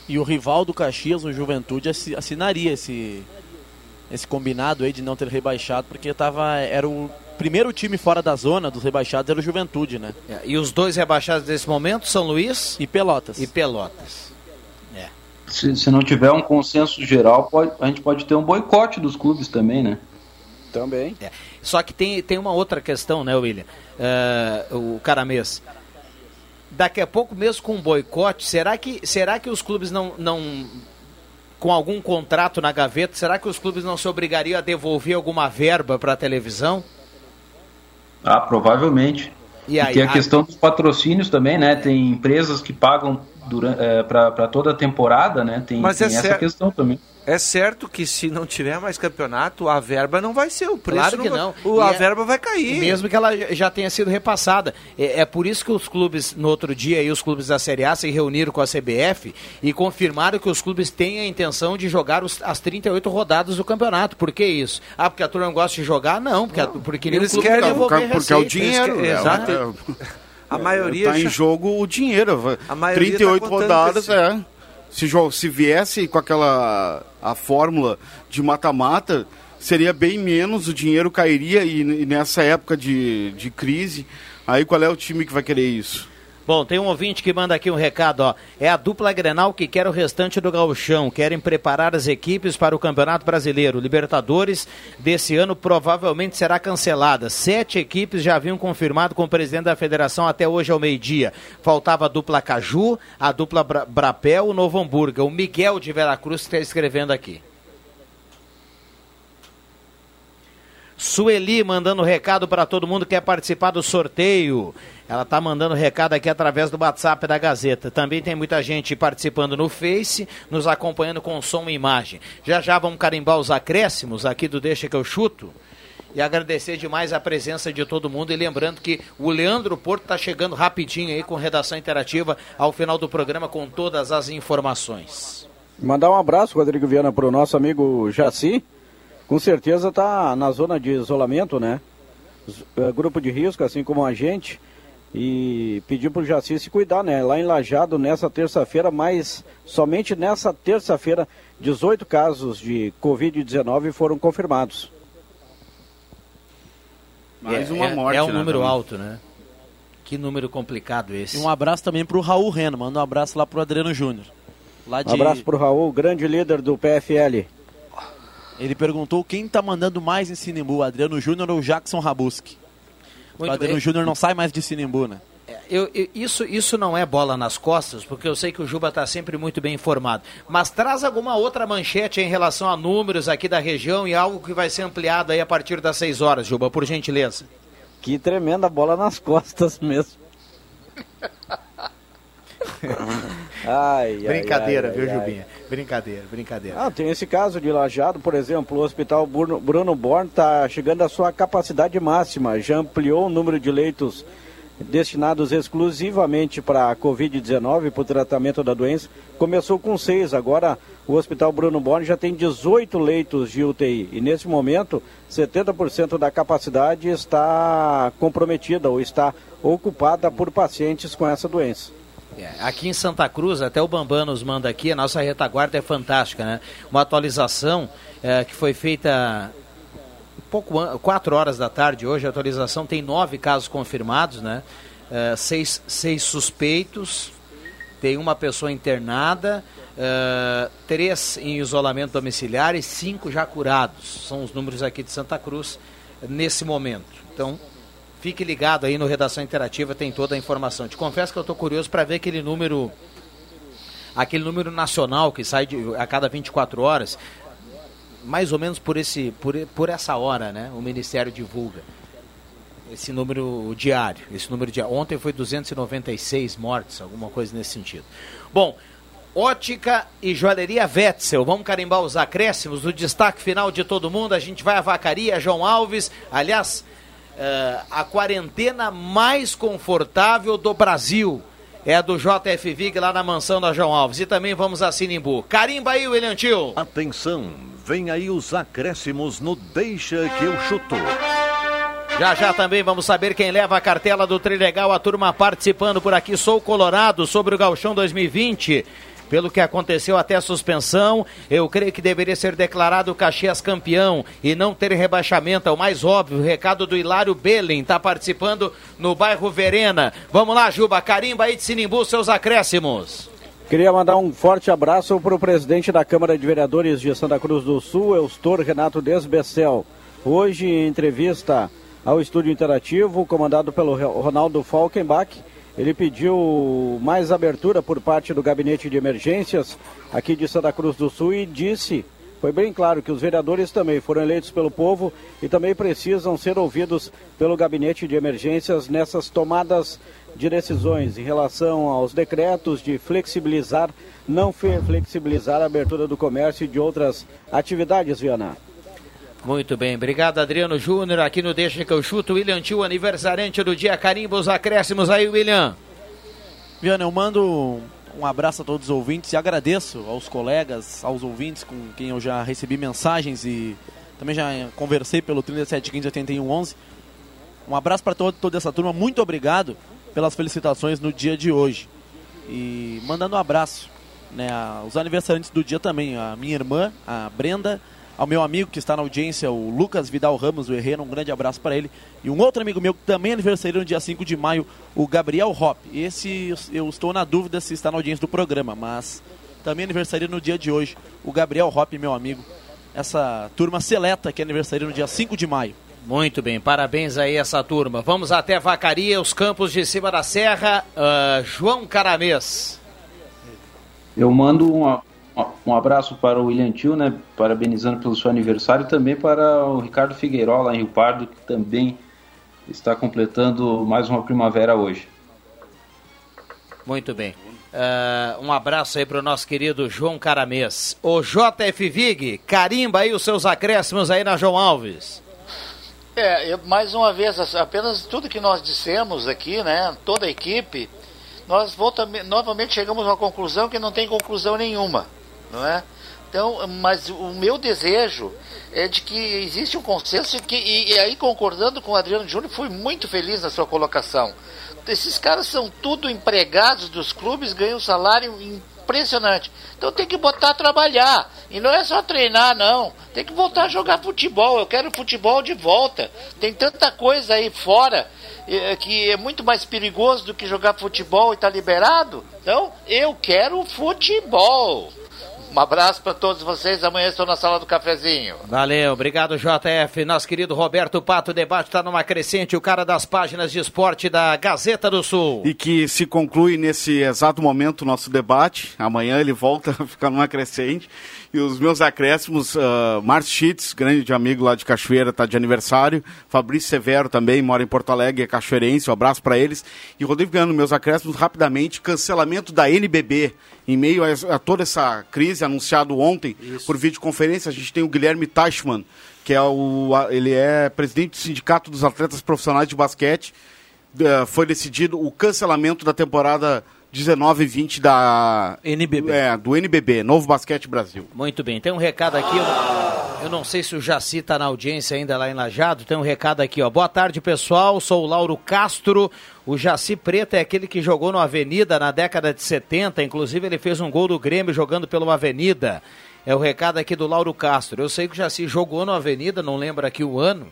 [SPEAKER 9] E o rival do Caxias, o Juventude, assi- assinaria esse, esse combinado aí de não ter rebaixado, porque tava, era o primeiro time fora da zona dos rebaixados, era o Juventude, né?
[SPEAKER 2] É, e os dois rebaixados nesse momento, São Luís
[SPEAKER 9] e Pelotas.
[SPEAKER 2] E Pelotas. É.
[SPEAKER 12] Se, se não tiver um consenso geral, pode, a gente pode ter um boicote dos clubes também, né?
[SPEAKER 8] Também.
[SPEAKER 2] É. Só que tem, tem uma outra questão, né, William? Uh, o Caramês. Daqui a pouco, mesmo com um boicote, será que, será que os clubes não, não. Com algum contrato na gaveta, será que os clubes não se obrigariam a devolver alguma verba para a televisão?
[SPEAKER 12] Ah, provavelmente.
[SPEAKER 2] E, aí,
[SPEAKER 12] e tem a, a questão dos patrocínios também, né? Tem empresas que pagam é, para toda a temporada, né? Tem, tem
[SPEAKER 6] é
[SPEAKER 12] essa
[SPEAKER 6] certo.
[SPEAKER 12] questão também.
[SPEAKER 6] É certo que se não tiver mais campeonato, a verba não vai ser o preço.
[SPEAKER 2] Claro que não.
[SPEAKER 6] Vai, o, a
[SPEAKER 2] é,
[SPEAKER 6] verba vai cair.
[SPEAKER 2] Mesmo que ela já tenha sido repassada. É, é, por isso que os clubes, no outro dia, e os clubes da Série A se reuniram com a CBF e confirmaram que os clubes têm a intenção de jogar os, as 38 rodadas do campeonato. Por que isso? Ah, porque a turma não gosta de jogar? Não, porque, não. porque
[SPEAKER 7] eles querem porque, porque é o dinheiro.
[SPEAKER 6] Querem, exato.
[SPEAKER 7] É,
[SPEAKER 6] a maioria
[SPEAKER 7] está
[SPEAKER 6] já...
[SPEAKER 7] em jogo o dinheiro.
[SPEAKER 6] A maioria
[SPEAKER 7] 38
[SPEAKER 6] tá
[SPEAKER 7] rodadas, é. Se, se viesse com aquela a fórmula de mata-mata, seria bem menos, o dinheiro cairia e, e, nessa época de, de crise, aí qual é o time que vai querer isso?
[SPEAKER 2] Bom, tem um ouvinte que manda aqui um recado, ó. É a dupla Grenal que quer o restante do gauchão. Querem preparar as equipes para o Campeonato Brasileiro. Libertadores desse ano provavelmente será cancelada. Sete equipes já haviam confirmado com o presidente da federação até hoje ao meio-dia. Faltava a dupla Caju, a dupla Bra Brapel, o Novo Hamburgo. O Miguel de Veracruz está escrevendo aqui. Sueli mandando recado para todo mundo que quer participar do sorteio. Ela está mandando recado aqui através do WhatsApp da Gazeta. Também tem muita gente participando no Face, nos acompanhando com som e imagem. Já já vamos carimbar os acréscimos aqui do Deixa que eu chuto. E agradecer demais a presença de todo mundo. E lembrando que o Leandro Porto está chegando rapidinho aí com redação interativa ao final do programa com todas as informações.
[SPEAKER 8] Mandar um abraço, Rodrigo Viana, para o nosso amigo Jaci. Com certeza está na zona de isolamento, né? Grupo de risco, assim como a gente e pedir para o Jaci se cuidar, né? Lá em Lajado, nessa terça-feira, mas somente nessa terça-feira, 18 casos de Covid-19 foram confirmados.
[SPEAKER 7] Mais
[SPEAKER 2] é,
[SPEAKER 7] uma morte,
[SPEAKER 2] É, é um
[SPEAKER 7] né,
[SPEAKER 2] número
[SPEAKER 7] também.
[SPEAKER 2] alto, né? Que número complicado esse.
[SPEAKER 9] E um abraço também para o Raul Reno, manda um abraço lá para o Adriano Júnior. Lá de...
[SPEAKER 8] Um abraço para o Raul, grande líder do PFL.
[SPEAKER 9] Ele perguntou quem está mandando mais em Sinimbu, Adriano Júnior ou Jackson Rabuski. o Adriano Júnior não sai mais de Sinimbu, né?
[SPEAKER 2] Eu, eu, isso, isso não é bola nas costas, porque eu sei que o Juba está sempre muito bem informado. Mas traz alguma outra manchete em relação a números aqui da região e algo que vai ser ampliado aí a partir das 6 horas, Juba, por gentileza.
[SPEAKER 8] Que tremenda bola nas costas mesmo. ai,
[SPEAKER 2] brincadeira,
[SPEAKER 8] ai,
[SPEAKER 2] viu,
[SPEAKER 8] ai,
[SPEAKER 2] Jubinha? Brincadeira, brincadeira.
[SPEAKER 8] Ah, tem esse caso de Lajado, por exemplo, o Hospital Bruno, Bruno Born está chegando à sua capacidade máxima, já ampliou o número de leitos destinados exclusivamente para a Covid-19, para o tratamento da doença. Começou com seis, agora o Hospital Bruno Born já tem 18 leitos de UTI. E nesse momento, 70% da capacidade está comprometida ou está ocupada por pacientes com essa doença.
[SPEAKER 2] É, aqui em Santa Cruz, até o Bambam nos manda aqui, a nossa retaguarda é fantástica, né? Uma atualização é, que foi feita pouco quatro horas da tarde hoje, a atualização tem nove casos confirmados, né? É, seis, seis suspeitos, tem uma pessoa internada, é, três em isolamento domiciliar e cinco já curados. São os números aqui de Santa Cruz nesse momento. Então, fique ligado aí no Redação Interativa, tem toda a informação. Te confesso que eu estou curioso para ver aquele número aquele número nacional que sai de, a cada 24 horas, mais ou menos por, esse, por, por essa hora, né? O Ministério divulga esse número diário. Esse número diário. Ontem foi 296 mortes, alguma coisa nesse sentido. Bom, Ótica e Joalheria Wetzel. Vamos carimbar os acréscimos do destaque final de todo mundo. A gente vai à vacaria, João Alves. Aliás, uh, a quarentena mais confortável do Brasil é a do JF Vig lá na mansão da João Alves. E também vamos a Sinimbu. Carimba aí, William Tio.
[SPEAKER 18] Atenção, vem aí os acréscimos no Deixa que eu chuto.
[SPEAKER 2] Já já também vamos saber quem leva a cartela do Trilegal, a turma participando por aqui. Sou Colorado sobre o Galchão 2020. Pelo que aconteceu até a suspensão. Eu creio que deveria ser declarado o Caxias campeão e não ter rebaixamento. É o mais óbvio. O recado do Hilário Belen está participando no bairro Verena. Vamos lá, Juba. Carimba aí de Sinimbu, seus acréscimos.
[SPEAKER 8] Queria mandar um forte abraço para o presidente da Câmara de Vereadores de Santa Cruz do Sul, Eustor Renato Desbecel. Hoje, em entrevista ao Estúdio Interativo, comandado pelo Ronaldo Falkenbach, ele pediu mais abertura por parte do Gabinete de Emergências aqui de Santa Cruz do Sul e disse, foi bem claro, que os vereadores também foram eleitos pelo povo e também precisam ser ouvidos pelo Gabinete de Emergências nessas tomadas de decisões em relação aos decretos de flexibilizar, não flexibilizar a abertura do comércio e de outras atividades, Viana.
[SPEAKER 2] Muito bem, obrigado Adriano Júnior, aqui no Deixa que eu chuto, William Tio, aniversariante do dia, carimba os acréscimos aí, William.
[SPEAKER 9] Viana, eu mando um abraço a todos os ouvintes e agradeço aos colegas, aos ouvintes com quem eu já recebi mensagens e também já conversei pelo 37158111. Um abraço para todo, toda essa turma, muito obrigado pelas felicitações no dia de hoje. E mandando um abraço né, aos aniversariantes do dia também, a minha irmã, a Brenda, ao meu amigo que está na audiência, o Lucas Vidal Ramos, do Herrera, um grande abraço para ele. E um outro amigo meu que também é aniversário no dia 5 de maio, o Gabriel Hop. Esse eu estou na dúvida se está na audiência do programa, mas também aniversário no dia de hoje, o Gabriel Hop, meu amigo. Essa turma seleta que é aniversário no dia 5 de maio.
[SPEAKER 2] Muito bem, parabéns aí essa turma. Vamos até Vacaria, os campos de cima da serra. Uh, João Caramês.
[SPEAKER 12] Eu mando uma, um abraço para o William Tio, né, parabenizando pelo seu aniversário, e também para o Ricardo Figueiró, lá em Rio Pardo, que também está completando mais uma primavera hoje.
[SPEAKER 2] Muito bem. Uh, um abraço aí para o nosso querido João Caramês. O JF Vig, carimba aí os seus acréscimos aí na João Alves.
[SPEAKER 11] É, eu, mais uma vez, apenas tudo que nós dissemos aqui, né, toda a equipe, nós volta, novamente chegamos a uma conclusão que não tem conclusão nenhuma, não é? Então, mas o meu desejo é de que existe um consenso que, e, e aí concordando com o Adriano Júnior, fui muito feliz na sua colocação. Esses caras são tudo empregados dos clubes, ganham salário impressionante. Então tem que botar a trabalhar. E não é só treinar, não. Tem que voltar a jogar futebol. Eu quero futebol de volta. Tem tanta coisa aí fora eh, que é muito mais perigoso do que jogar futebol e estar tá liberado. Então, eu quero futebol. Um abraço para todos vocês. Amanhã estou na sala do cafezinho.
[SPEAKER 2] Valeu, obrigado, JF. Nosso querido Roberto Pato, o debate está numa crescente, o cara das páginas de esporte da Gazeta do Sul.
[SPEAKER 7] E que se conclui nesse exato momento o nosso debate. Amanhã ele volta a ficar numa crescente. E os meus acréscimos, uh, Márcio Schitz, grande amigo lá de Cachoeira, está de aniversário. Fabrício Severo também, mora em Porto Alegre, é cachoeirense, um abraço para eles. E Rodrigo Viano, meus acréscimos rapidamente, cancelamento da NBB. Em meio a, a toda essa crise, anunciado ontem Isso. por videoconferência, a gente tem o Guilherme Teichmann, que é o, ele é presidente do Sindicato dos Atletas Profissionais de Basquete. Uh, foi decidido o cancelamento da temporada 19 e 20 da
[SPEAKER 2] NBB.
[SPEAKER 7] É, do NBB, Novo Basquete Brasil.
[SPEAKER 2] Muito bem, tem um recado aqui, eu, eu não sei se o Jaci está na audiência ainda lá em Lajado, tem um recado aqui, ó. Boa tarde, pessoal, sou o Lauro Castro. O Jaci Preto é aquele que jogou no Avenida na década de 70, inclusive ele fez um gol do Grêmio jogando pelo Avenida. É o recado aqui do Lauro Castro. Eu sei que o Jaci jogou no Avenida, não lembro aqui o ano,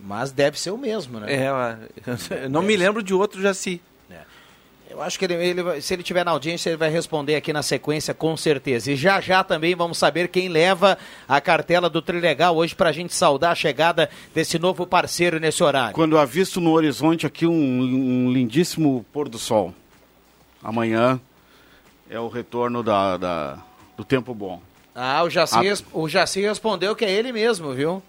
[SPEAKER 2] mas deve ser o mesmo, né?
[SPEAKER 6] É, eu não me lembro de outro Jaci.
[SPEAKER 2] Eu acho que ele, ele, se ele tiver na audiência, ele vai responder aqui na sequência, com certeza. E já já também vamos saber quem leva a cartela do Trilegal hoje para a gente saudar a chegada desse novo parceiro nesse horário.
[SPEAKER 7] Quando avisto no horizonte aqui um, um lindíssimo pôr do sol. Amanhã é o retorno da, da do tempo bom.
[SPEAKER 2] Ah, o Jaci, a... o Jaci respondeu que é ele mesmo, viu?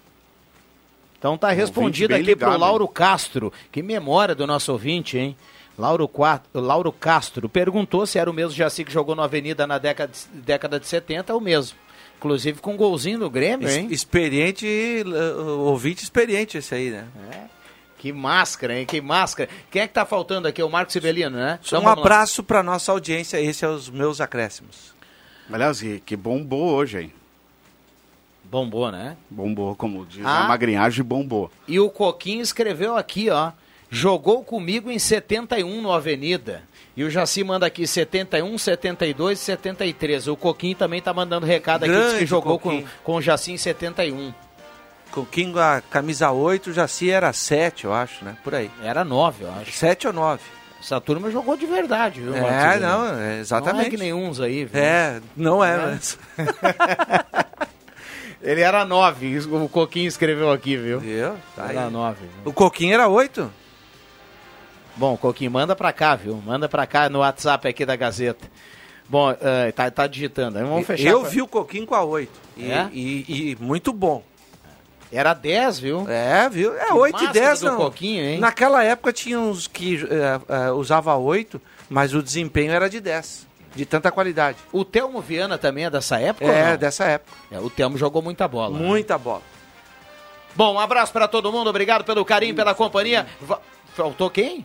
[SPEAKER 2] Então tá respondido aqui ligado, pro Lauro hein? Castro. Que memória do nosso ouvinte, hein? Lauro, Lauro Castro perguntou se era o mesmo Jaci que jogou na Avenida na década de, década de 70, é o mesmo. Inclusive com um golzinho no Grêmio, hein?
[SPEAKER 6] Experiente, ouvinte experiente esse aí, né?
[SPEAKER 2] É. Que máscara, hein? Que máscara. Quem é que tá faltando aqui? O Marcos Sibelino, né?
[SPEAKER 6] Então, um abraço para nossa audiência. Esses são os meus acréscimos.
[SPEAKER 7] Aliás, que bombou hoje, hein?
[SPEAKER 2] Bombou, né?
[SPEAKER 7] Bombou, como diz ah. a magrinhagem, bombou.
[SPEAKER 2] E o Coquinho escreveu aqui, ó. Jogou comigo em 71 no Avenida. E o Jaci manda aqui 71, 72 e 73. O Coquinho também tá mandando recado aqui, diz que
[SPEAKER 6] Grande
[SPEAKER 2] jogou com,
[SPEAKER 6] Coquinho.
[SPEAKER 2] com o Jaci em 71.
[SPEAKER 6] Coquinho, a camisa 8, já se era 7, eu acho, né? Por aí.
[SPEAKER 2] Era 9, eu acho.
[SPEAKER 6] 7 ou 9.
[SPEAKER 2] Essa turma jogou de verdade, viu,
[SPEAKER 6] É,
[SPEAKER 2] Marcos?
[SPEAKER 6] não, é,
[SPEAKER 2] Não é
[SPEAKER 6] exatamente.
[SPEAKER 2] que nem uns aí, viu?
[SPEAKER 6] É, não é,
[SPEAKER 2] Né?
[SPEAKER 6] mas...
[SPEAKER 2] Ele era 9, isso o Coquinho escreveu aqui, viu?
[SPEAKER 6] Viu? Tá
[SPEAKER 2] era
[SPEAKER 6] aí.
[SPEAKER 2] 9.
[SPEAKER 6] O Coquinho era 8?
[SPEAKER 2] Bom, Coquinho, manda pra cá, viu? Manda pra cá no WhatsApp aqui da Gazeta. Bom, eh, tá, tá digitando. Vamos fechar.
[SPEAKER 6] Eu
[SPEAKER 2] com-
[SPEAKER 6] vi o Coquinho com a 8. E,
[SPEAKER 2] É?
[SPEAKER 6] e- e muito bom.
[SPEAKER 2] Era 10, viu?
[SPEAKER 6] É, viu? É
[SPEAKER 2] Que
[SPEAKER 6] 8 e
[SPEAKER 2] máscara
[SPEAKER 6] 10,
[SPEAKER 2] do
[SPEAKER 6] não.
[SPEAKER 2] Coquinho, hein?
[SPEAKER 6] Naquela época tinha uns que é, é, usava 8, mas o desempenho era de 10. De tanta qualidade.
[SPEAKER 2] O Telmo Viana também é dessa época?
[SPEAKER 6] É, dessa época.
[SPEAKER 2] É, o Telmo jogou muita bola. né?
[SPEAKER 6] Muita bola.
[SPEAKER 2] Bom, um abraço pra todo mundo, obrigado pelo carinho, pela companhia. Va- Faltou quem?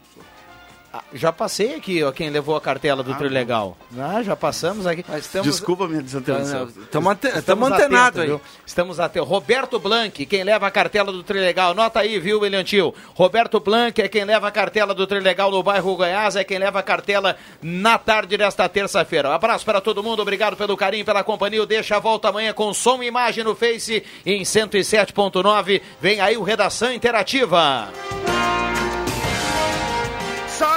[SPEAKER 2] Ah, já passei aqui, ó, quem levou a cartela do Trilegal. Ah, já passamos aqui. Mas estamos...
[SPEAKER 7] Desculpa minha desatenção.
[SPEAKER 6] Estamos ante
[SPEAKER 2] Estamos
[SPEAKER 6] antenados aí.
[SPEAKER 2] viu? Estamos até Roberto Blanc, quem leva a cartela do Trilegal. Nota aí, viu, William Tio? Roberto Blanc é quem leva a cartela do Trilegal no bairro Goiás, é quem leva a cartela na tarde desta terça-feira. Um abraço para todo mundo, obrigado pelo carinho, pela companhia. O Deixa a volta amanhã com som e imagem no Face em 107.9. Vem aí o Redação Interativa.